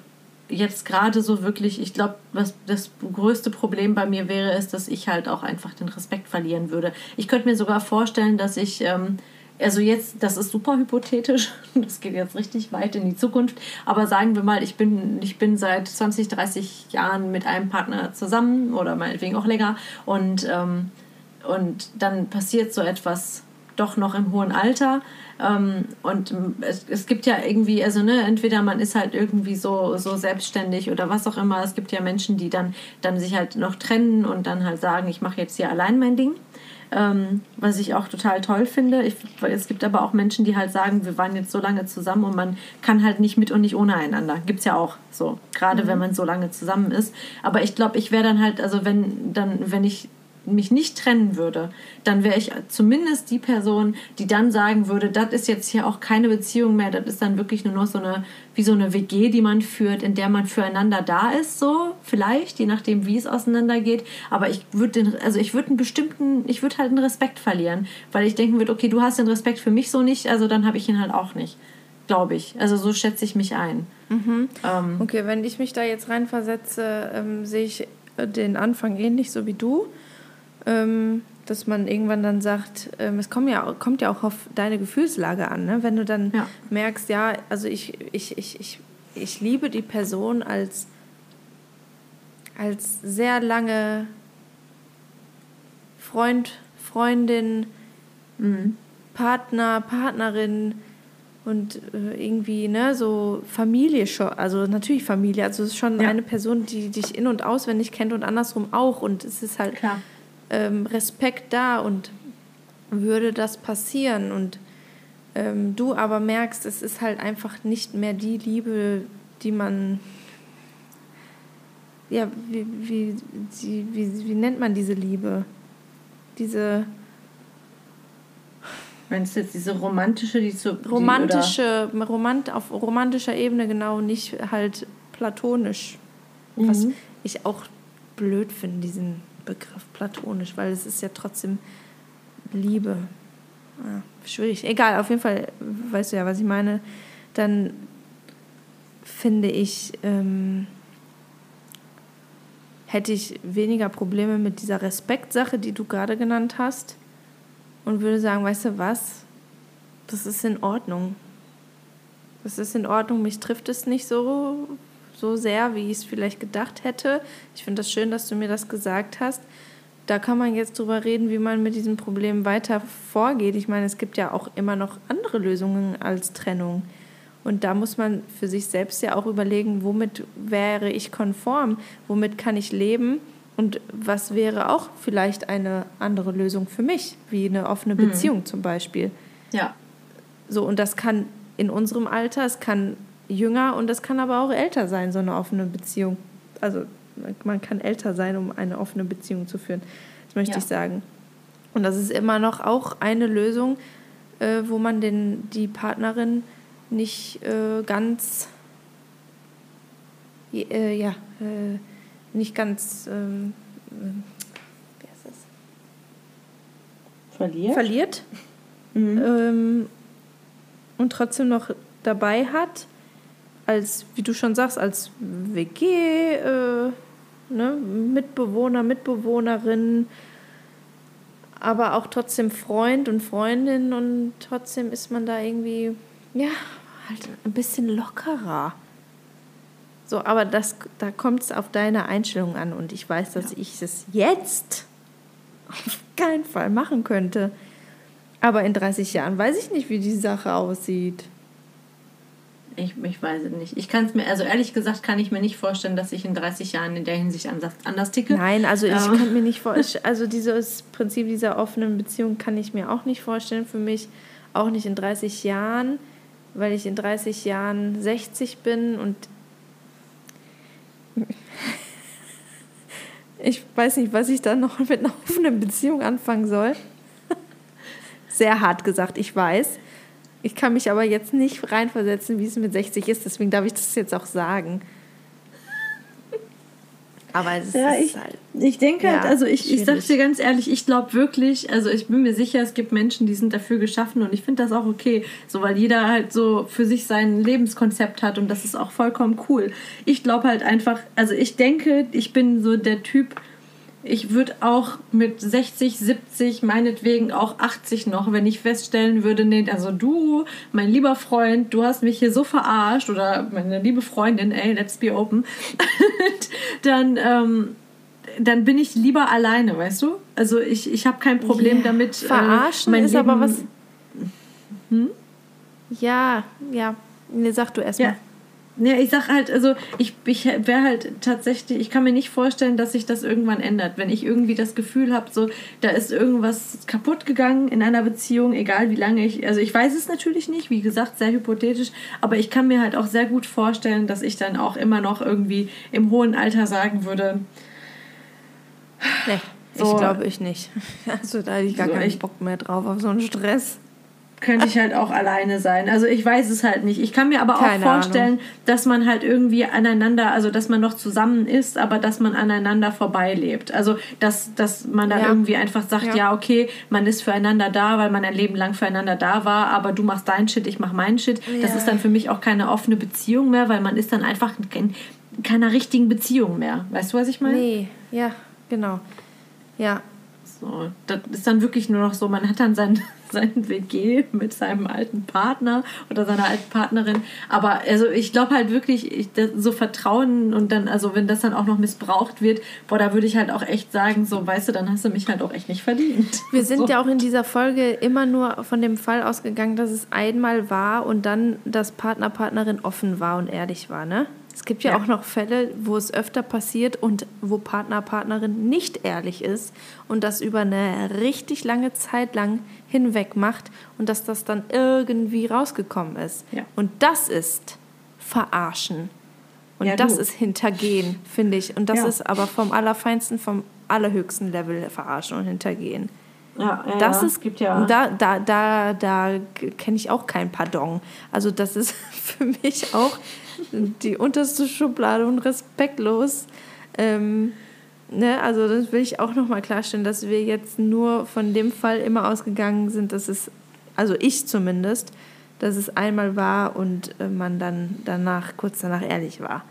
jetzt gerade so wirklich, ich glaube, was das größte Problem bei mir wäre, ist, dass ich halt auch einfach den Respekt verlieren würde. Ich könnte mir sogar vorstellen, dass ich ähm, also jetzt, das ist super hypothetisch, das geht jetzt richtig weit in die Zukunft, aber sagen wir mal, ich bin, ich bin seit 20, 30 Jahren mit einem Partner zusammen oder meinetwegen auch länger und, ähm, und dann passiert so etwas doch noch im hohen Alter. Ähm, und es, es gibt ja irgendwie, also ne, entweder man ist halt irgendwie so, so selbstständig oder was auch immer. Es gibt ja Menschen, die dann, dann sich halt noch trennen und dann halt sagen, ich mache jetzt hier allein mein Ding. Ähm, was ich auch total toll finde. Ich, es gibt aber auch Menschen, die halt sagen, wir waren jetzt so lange zusammen und man kann halt nicht mit und nicht ohne einander. Gibt es ja auch so, gerade mhm. wenn man so lange zusammen ist. Aber ich glaube, ich wäre dann halt, also wenn, dann, wenn ich mich nicht trennen würde, dann wäre ich zumindest die Person, die dann sagen würde, das ist jetzt hier auch keine Beziehung mehr, das ist dann wirklich nur noch so eine, wie so eine WG, die man führt, in der man füreinander da ist, so vielleicht, je nachdem, wie es auseinandergeht. Aber ich würde den, also ich würde einen bestimmten, ich würde halt einen Respekt verlieren, weil ich denken würde, okay, du hast den Respekt für mich so nicht, also dann habe ich ihn halt auch nicht. Glaube ich. Also so schätze ich mich ein. Mhm. Ähm, okay, wenn ich mich da jetzt reinversetze, ähm, sehe ich den Anfang ähnlich so wie du ähm, dass man irgendwann dann sagt, ähm, es kommt ja, kommt ja auch auf deine Gefühlslage an. Ne? Wenn du dann ja. merkst, ja, also ich, ich, ich, ich, ich liebe die Person als, als sehr lange Freund, Freundin, mhm. Partner, Partnerin und äh, irgendwie ne so Familie schon also natürlich Familie also es ist schon ja. eine Person die dich in und auswendig kennt und andersrum auch und es ist halt Klar ähm, Respekt da und würde das passieren und ähm, du aber merkst, es ist halt einfach nicht mehr die Liebe, die man, ja, wie, wie, wie, wie, wie nennt man diese Liebe? Diese. Meinst du jetzt diese romantische, die so. Romantische, die, romant, auf romantischer Ebene genau, nicht halt platonisch. Mhm. Was ich auch blöd finde, diesen Begriff platonisch, weil es ist ja trotzdem Liebe. Ja, schwierig. Egal, auf jeden Fall weißt du ja, was ich meine. Dann finde ich, ähm, hätte ich weniger Probleme mit dieser Respektsache, die du gerade genannt hast. Und würde sagen, weißt du was? Das ist in Ordnung. Das ist in Ordnung. Mich trifft es nicht so so sehr, wie ich es vielleicht gedacht hätte. Ich finde das schön, dass du mir das gesagt hast. Da kann man jetzt drüber reden, wie man mit diesem Problem weiter vorgeht. Ich meine, es gibt ja auch immer noch andere Lösungen als Trennung. Und da muss man für sich selbst ja auch überlegen, womit wäre ich konform, womit kann ich leben und was wäre auch vielleicht eine andere Lösung für mich, wie eine offene mhm. Beziehung mhm. zum Beispiel. Ja. So, und das kann in unserem Alter, es kann jünger und das kann aber auch älter sein, so eine offene Beziehung. Also man kann älter sein, um eine offene Beziehung zu führen. Das möchte ja. ich sagen. Und das ist immer noch auch eine Lösung, äh, wo man den, die Partnerin nicht äh, ganz, äh, ja, äh, nicht ganz, ähm, wie heißt das? Verliert. Verliert. Mhm. Ähm, und trotzdem noch dabei hat als, wie du schon sagst, als WG, äh, ne, Mitbewohner, Mitbewohnerin, aber auch trotzdem Freund und Freundin und trotzdem ist man da irgendwie, ja, halt ein bisschen lockerer. So, aber das, da kommt es auf deine Einstellung an und ich weiß, dass ja. ich es jetzt auf keinen Fall machen könnte. Aber in 30 Jahren weiß ich nicht, wie die Sache aussieht. Ich, ich weiß es nicht. Ich kann es mir, also ehrlich gesagt, kann ich mir nicht vorstellen, dass ich in 30 Jahren in der Hinsicht anders, anders ticke. Nein, also ich ähm. kann mir nicht vorstellen, also dieses Prinzip dieser offenen Beziehung kann ich mir auch nicht vorstellen für mich, auch nicht in 30 Jahren, weil ich in 30 Jahren 60 bin und Ich weiß nicht, was ich dann noch mit einer offenen Beziehung anfangen soll. Sehr hart gesagt, ich weiß. Ich kann mich aber jetzt nicht reinversetzen, wie es mit 60 ist, deswegen darf ich das jetzt auch sagen. Aber es ja, ist ich, halt. Ich denke ja, halt, also ich, ich sag dir ganz ehrlich, ich glaube wirklich, also ich bin mir sicher, es gibt Menschen, die sind dafür geschaffen und ich finde das auch okay, so weil jeder halt so für sich sein Lebenskonzept hat und das ist auch vollkommen cool. Ich glaube halt einfach, also ich denke, ich bin so der Typ, ich würde auch mit 60, 70, meinetwegen auch 80 noch, wenn ich feststellen würde, nee, also du, mein lieber Freund, du hast mich hier so verarscht oder meine liebe Freundin, ey, let's be open, dann, ähm, dann bin ich lieber alleine, weißt du? Also ich, ich habe kein Problem yeah. damit. Äh, Verarschen äh, ist Leben aber was. Hm? Ja, ja. Nee, sag du erstmal. Ja. Ja, ich sag halt, also ich, ich wäre halt tatsächlich, ich kann mir nicht vorstellen, dass sich das irgendwann ändert. Wenn ich irgendwie das Gefühl habe, so, da ist irgendwas kaputt gegangen in einer Beziehung, egal wie lange ich, also ich weiß es natürlich nicht, wie gesagt, sehr hypothetisch, aber ich kann mir halt auch sehr gut vorstellen, dass ich dann auch immer noch irgendwie im hohen Alter sagen würde, Nee, so, ich glaube ich nicht. Also da hätte ich gar so keinen Bock mehr drauf auf so einen Stress könnte ich halt auch alleine sein. Also ich weiß es halt nicht. Ich kann mir aber Keine auch vorstellen, Ahnung. dass man halt irgendwie aneinander, also dass man noch zusammen ist, aber dass man aneinander vorbeilebt. Also dass, dass man dann ja. irgendwie einfach sagt, ja. ja. okay, man ist füreinander da, weil man ein Leben lang füreinander da war, aber du machst dein Shit, ich mach meinen Shit. Ja. Das ist dann für mich auch keine offene Beziehung mehr, weil man ist dann einfach in keiner richtigen Beziehung mehr. Weißt du, was ich meine? Nee, ja, genau. Ja, so, das ist dann wirklich nur noch so, man hat dann sein, sein WG mit seinem alten Partner oder seiner alten Partnerin. Aber also ich glaube halt wirklich, ich, so Vertrauen und dann, also wenn das dann auch noch missbraucht wird, boah, da würde ich halt auch echt sagen, so, weißt du, dann hast du mich halt auch echt nicht verdient. Wir sind so. ja auch in dieser Folge immer nur von dem Fall ausgegangen, dass es einmal war und dann, dass Partner, Partnerin offen war und ehrlich war, ne? Es gibt ja, ja, auch noch Fälle, wo es öfter passiert und wo Partner, Partnerin nicht ehrlich ist und das über eine richtig lange Zeit lang hinweg macht und dass das dann irgendwie rausgekommen ist. Ja. Und das ist Verarschen. Und ja, das ist Hintergehen, finde ich. Und das ist aber vom Allerfeinsten, vom allerhöchsten Level Verarschen und Hintergehen. Ja, ja, das ist, gibt ja. Da, da, da, da kenne ich auch kein Pardon. Also, das ist für mich auch die unterste Schublade und respektlos. Ähm, ne, also das will ich auch nochmal klarstellen, dass wir jetzt nur von dem Fall immer ausgegangen sind, dass es, also ich zumindest, dass es einmal war und äh, man dann danach, kurz danach ehrlich war.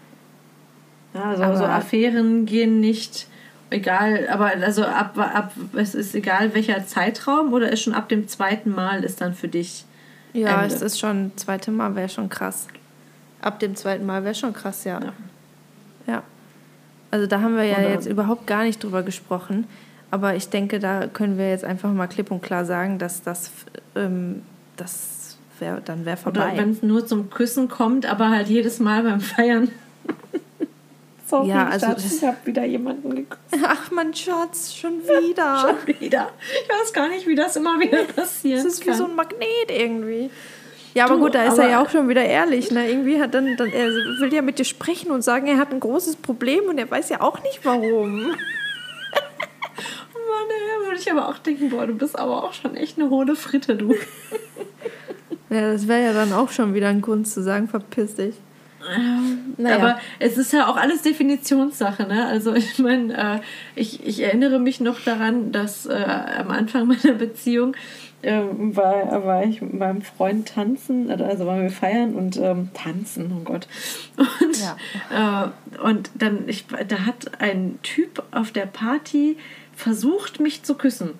Ja, also, aber, so Affären gehen nicht, egal, aber also ab, ab, es ist egal welcher Zeitraum oder ist schon ab dem zweiten Mal ist dann für dich. Ja, Ende? es ist schon, zweite Mal wäre schon krass. Ab dem zweiten Mal wäre schon krass, ja. ja. ja. Also da haben wir ja Oder jetzt überhaupt gar nicht drüber gesprochen. Aber ich denke, da können wir jetzt einfach mal klipp und klar sagen, dass das, ähm, das wär, dann wäre vorbei. Oder wenn es nur zum Küssen kommt, aber halt jedes Mal beim Feiern. Sorry, ja, also Schatz, ich habe wieder jemanden geküsst. Ach, mein Schatz, schon wieder. schon wieder. Ich weiß gar nicht, wie das immer wieder passiert. Das ist wie so ein Magnet irgendwie. Ja, aber du, gut, da ist er ja auch schon wieder ehrlich. Ne? Irgendwie hat dann, dann, er will ja mit dir sprechen und sagen, er hat ein großes Problem und er weiß ja auch nicht warum. Mann, da würde ich aber auch denken, boah, du bist aber auch schon echt eine hohle Fritte, du. ja, das wäre ja dann auch schon wieder ein Grund zu sagen, verpiss dich. Naja. Aber es ist ja auch alles Definitionssache, ne? Also ich meine, äh, ich, ich erinnere mich noch daran, dass äh, am Anfang meiner Beziehung ähm, war, war ich mit meinem Freund tanzen, also waren wir feiern und ähm, tanzen, oh Gott. Und, ja. äh, und dann, ich, da hat ein Typ auf der Party versucht, mich zu küssen.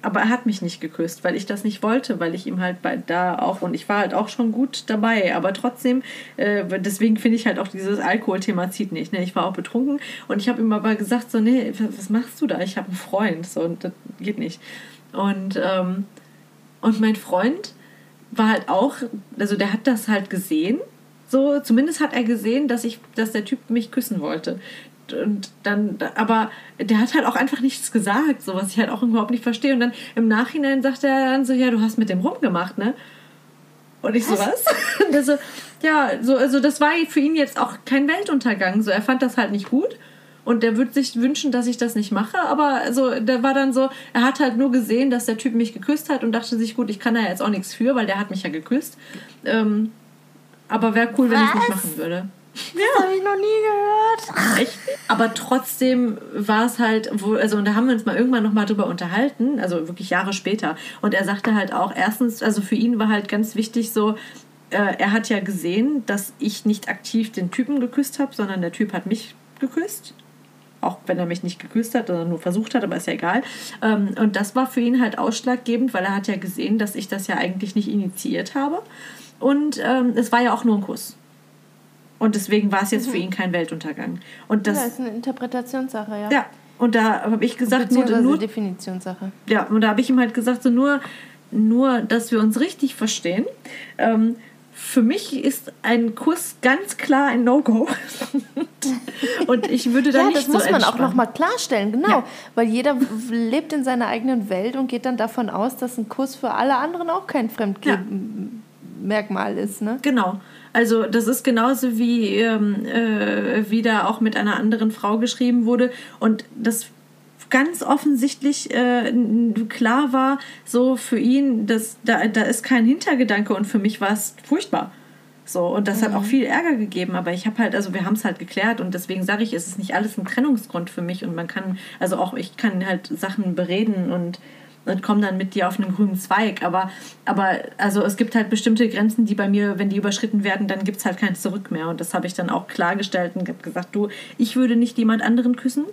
Aber er hat mich nicht geküsst, weil ich das nicht wollte, weil ich ihm halt bei da auch und ich war halt auch schon gut dabei, aber trotzdem, äh, deswegen finde ich halt auch dieses Alkoholthema zieht nicht. Ne? Ich war auch betrunken und ich habe ihm aber gesagt, so, nee, was machst du da? Ich habe einen Freund, so, und das geht nicht. Und, ähm, und mein Freund war halt auch, also der hat das halt gesehen. So, zumindest hat er gesehen, dass ich, dass der Typ mich küssen wollte. Und dann, aber der hat halt auch einfach nichts gesagt, so was ich halt auch überhaupt nicht verstehe. Und dann im Nachhinein sagt er dann so, ja, du hast mit dem rumgemacht, ne? Und ich so, was? Und er so, ja, so, also das war für ihn jetzt auch kein Weltuntergang. So, er fand das halt nicht gut. Und der würde sich wünschen, dass ich das nicht mache. Aber also, der war dann so, er hat halt nur gesehen, dass der Typ mich geküsst hat und dachte sich, gut, ich kann da jetzt auch nichts für, weil der hat mich ja geküsst. Ähm, aber wäre cool, wenn ich es nicht machen würde. Das habe ich noch nie gehört. Echt? Aber trotzdem war es halt, wo, also und da haben wir uns mal irgendwann nochmal drüber unterhalten, also wirklich Jahre später. Und er sagte halt auch, erstens, also für ihn war halt ganz wichtig so, äh, er hat ja gesehen, dass ich nicht aktiv den Typen geküsst habe, sondern der Typ hat mich geküsst. Auch wenn er mich nicht geküsst hat, sondern nur versucht hat, aber ist ja egal. Ähm, und das war für ihn halt ausschlaggebend, weil er hat ja gesehen, dass ich das ja eigentlich nicht initiiert habe. Und ähm, es war ja auch nur ein Kuss. Und deswegen war es jetzt für ihn kein Weltuntergang. Und das, ja, ist eine Interpretationssache, ja. ja, und da habe ich gesagt, nur, nur Definitionssache. ja, und da habe ich ihm halt gesagt, so nur, nur, dass wir uns richtig verstehen. Ähm, für mich ist ein Kuss ganz klar ein No-Go. und ich würde da Ja, nicht das so muss man auch entspannen. nochmal klarstellen, genau. Ja. Weil jeder lebt in seiner eigenen Welt und geht dann davon aus, dass ein Kuss für alle anderen auch kein Fremdgehen-Merkmal ist. Ne? Genau. Also das ist genauso wie, ähm, äh, wie da auch mit einer anderen Frau geschrieben wurde. Und das ganz offensichtlich äh, klar war, so für ihn, dass da, da ist kein Hintergedanke und für mich war es furchtbar. So, und das hat auch viel Ärger gegeben, aber ich habe halt, also wir haben es halt geklärt und deswegen sage ich, es ist nicht alles ein Trennungsgrund für mich und man kann, also auch ich kann halt Sachen bereden und, und komme dann mit dir auf einen grünen Zweig, aber, aber also es gibt halt bestimmte Grenzen, die bei mir, wenn die überschritten werden, dann gibt es halt kein Zurück mehr und das habe ich dann auch klargestellt und habe gesagt, du, ich würde nicht jemand anderen küssen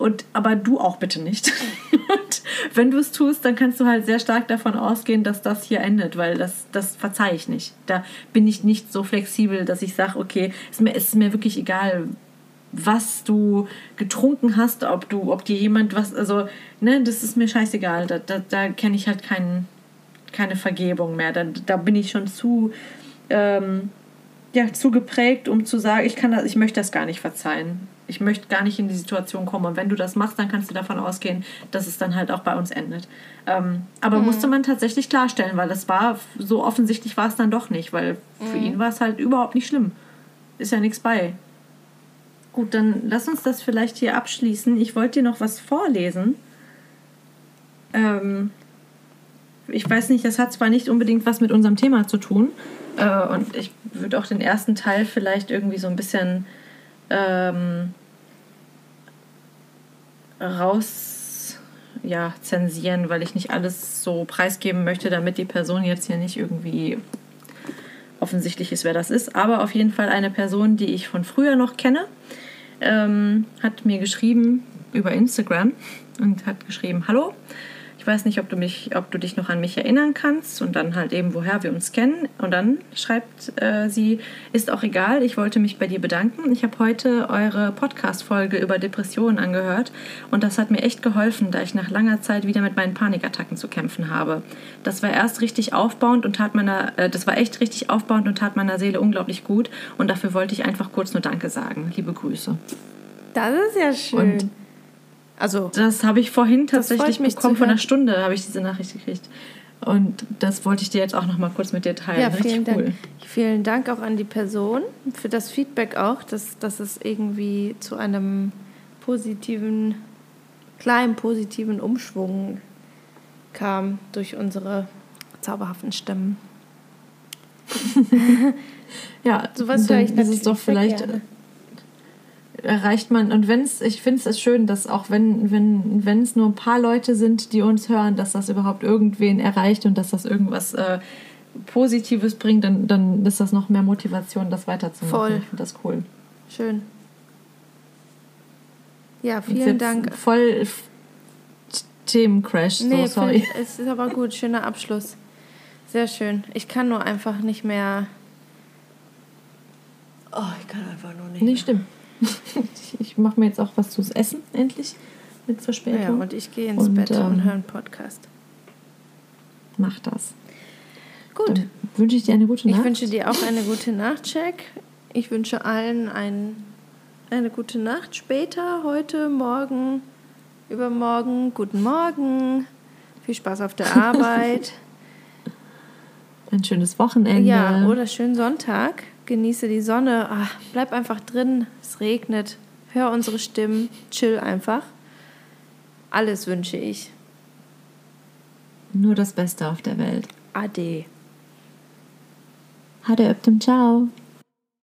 und aber du auch bitte nicht. Und wenn du es tust, dann kannst du halt sehr stark davon ausgehen, dass das hier endet, weil das, das verzeihe ich nicht. Da bin ich nicht so flexibel, dass ich sage, okay, ist mir, ist mir wirklich egal, was du getrunken hast, ob du, ob dir jemand was, also, ne, das ist mir scheißegal. Da, da, da kenne ich halt keinen, keine Vergebung mehr. Da, da bin ich schon zu, ähm, ja, zu geprägt, um zu sagen, ich kann das, ich möchte das gar nicht verzeihen. Ich möchte gar nicht in die Situation kommen. Und wenn du das machst, dann kannst du davon ausgehen, dass es dann halt auch bei uns endet. Ähm, aber musste man tatsächlich klarstellen, weil das war, so offensichtlich war es dann doch nicht, weil für ihn war es halt überhaupt nicht schlimm. Ist ja nichts bei. Gut, dann lass uns das vielleicht hier abschließen. Ich wollte dir noch was vorlesen. Ähm, ich weiß nicht, das hat zwar nicht unbedingt was mit unserem Thema zu tun. Äh, und ich würde auch den ersten Teil vielleicht irgendwie so ein bisschen ähm, raus ja, zensieren, weil ich nicht alles so preisgeben möchte, damit die Person jetzt hier nicht irgendwie offensichtlich ist, wer das ist. Aber auf jeden Fall eine Person, die ich von früher noch kenne, ähm, hat mir geschrieben über Instagram und hat geschrieben, hallo, ich weiß nicht, ob du, mich, ob du dich noch an mich erinnern kannst und dann halt eben, woher wir uns kennen. Und dann schreibt äh, sie, ist auch egal, ich wollte mich bei dir bedanken. Ich habe heute eure Podcast-Folge über Depressionen angehört und das hat mir echt geholfen, da ich nach langer Zeit wieder mit meinen Panikattacken zu kämpfen habe. Das war erst richtig aufbauend und tat meiner, äh, das war echt richtig aufbauend und tat meiner Seele unglaublich gut und dafür wollte ich einfach kurz nur Danke sagen. Liebe Grüße. Das ist ja schön. Und also, Das habe ich vorhin Das tatsächlich bekommen. Vor einer. Stunde habe ich diese Nachricht gekriegt. Und das wollte ich dir jetzt auch noch mal kurz mit dir teilen. ja, Richtig vielen cool. Dank. Vielen Dank auch an die Person für das Feedback auch, dass, dass es irgendwie zu einem positiven, kleinen positiven Umschwung kam durch unsere zauberhaften Stimmen. Ja, Sowas höre ich ist doch vielleicht gerne. Erreicht man und wenn es ich finde es schön, dass auch wenn wenn wenn es nur ein paar Leute sind, die uns hören, dass das überhaupt irgendwen erreicht und dass das irgendwas äh, Positives bringt, dann dann ist das noch mehr Motivation, das weiterzumachen. Voll. Ich finde das cool. Schön. Ja, vielen Dank. Voll Themencrash, Nee, so sorry. find- es ist aber gut, schöner Abschluss. Sehr schön. Ich kann nur einfach nicht mehr. Oh, ich kann einfach nur nicht. Nee, stimmt. Ich, ich mache mir jetzt auch was zu essen, endlich. Mit Verspätung. Ja, und ich gehe ins Und, Bett und ähm, höre einen Podcast. Mach das. Gut. Dann wünsche ich dir eine gute Ich Nacht. wünsche dir auch eine gute Nacht, Jack. Ich wünsche allen ein, eine gute Nacht später, heute, morgen, übermorgen. Guten Morgen. Viel Spaß auf der Arbeit. ein schönes Wochenende. ja, oder schönen Sonntag. Genieße die Sonne. Ah, bleib einfach drin. Es regnet. hör unsere Stimmen, chill einfach. Alles wünsche ich. Nur das Beste auf der Welt. Ade. Hade öptüm, ciao.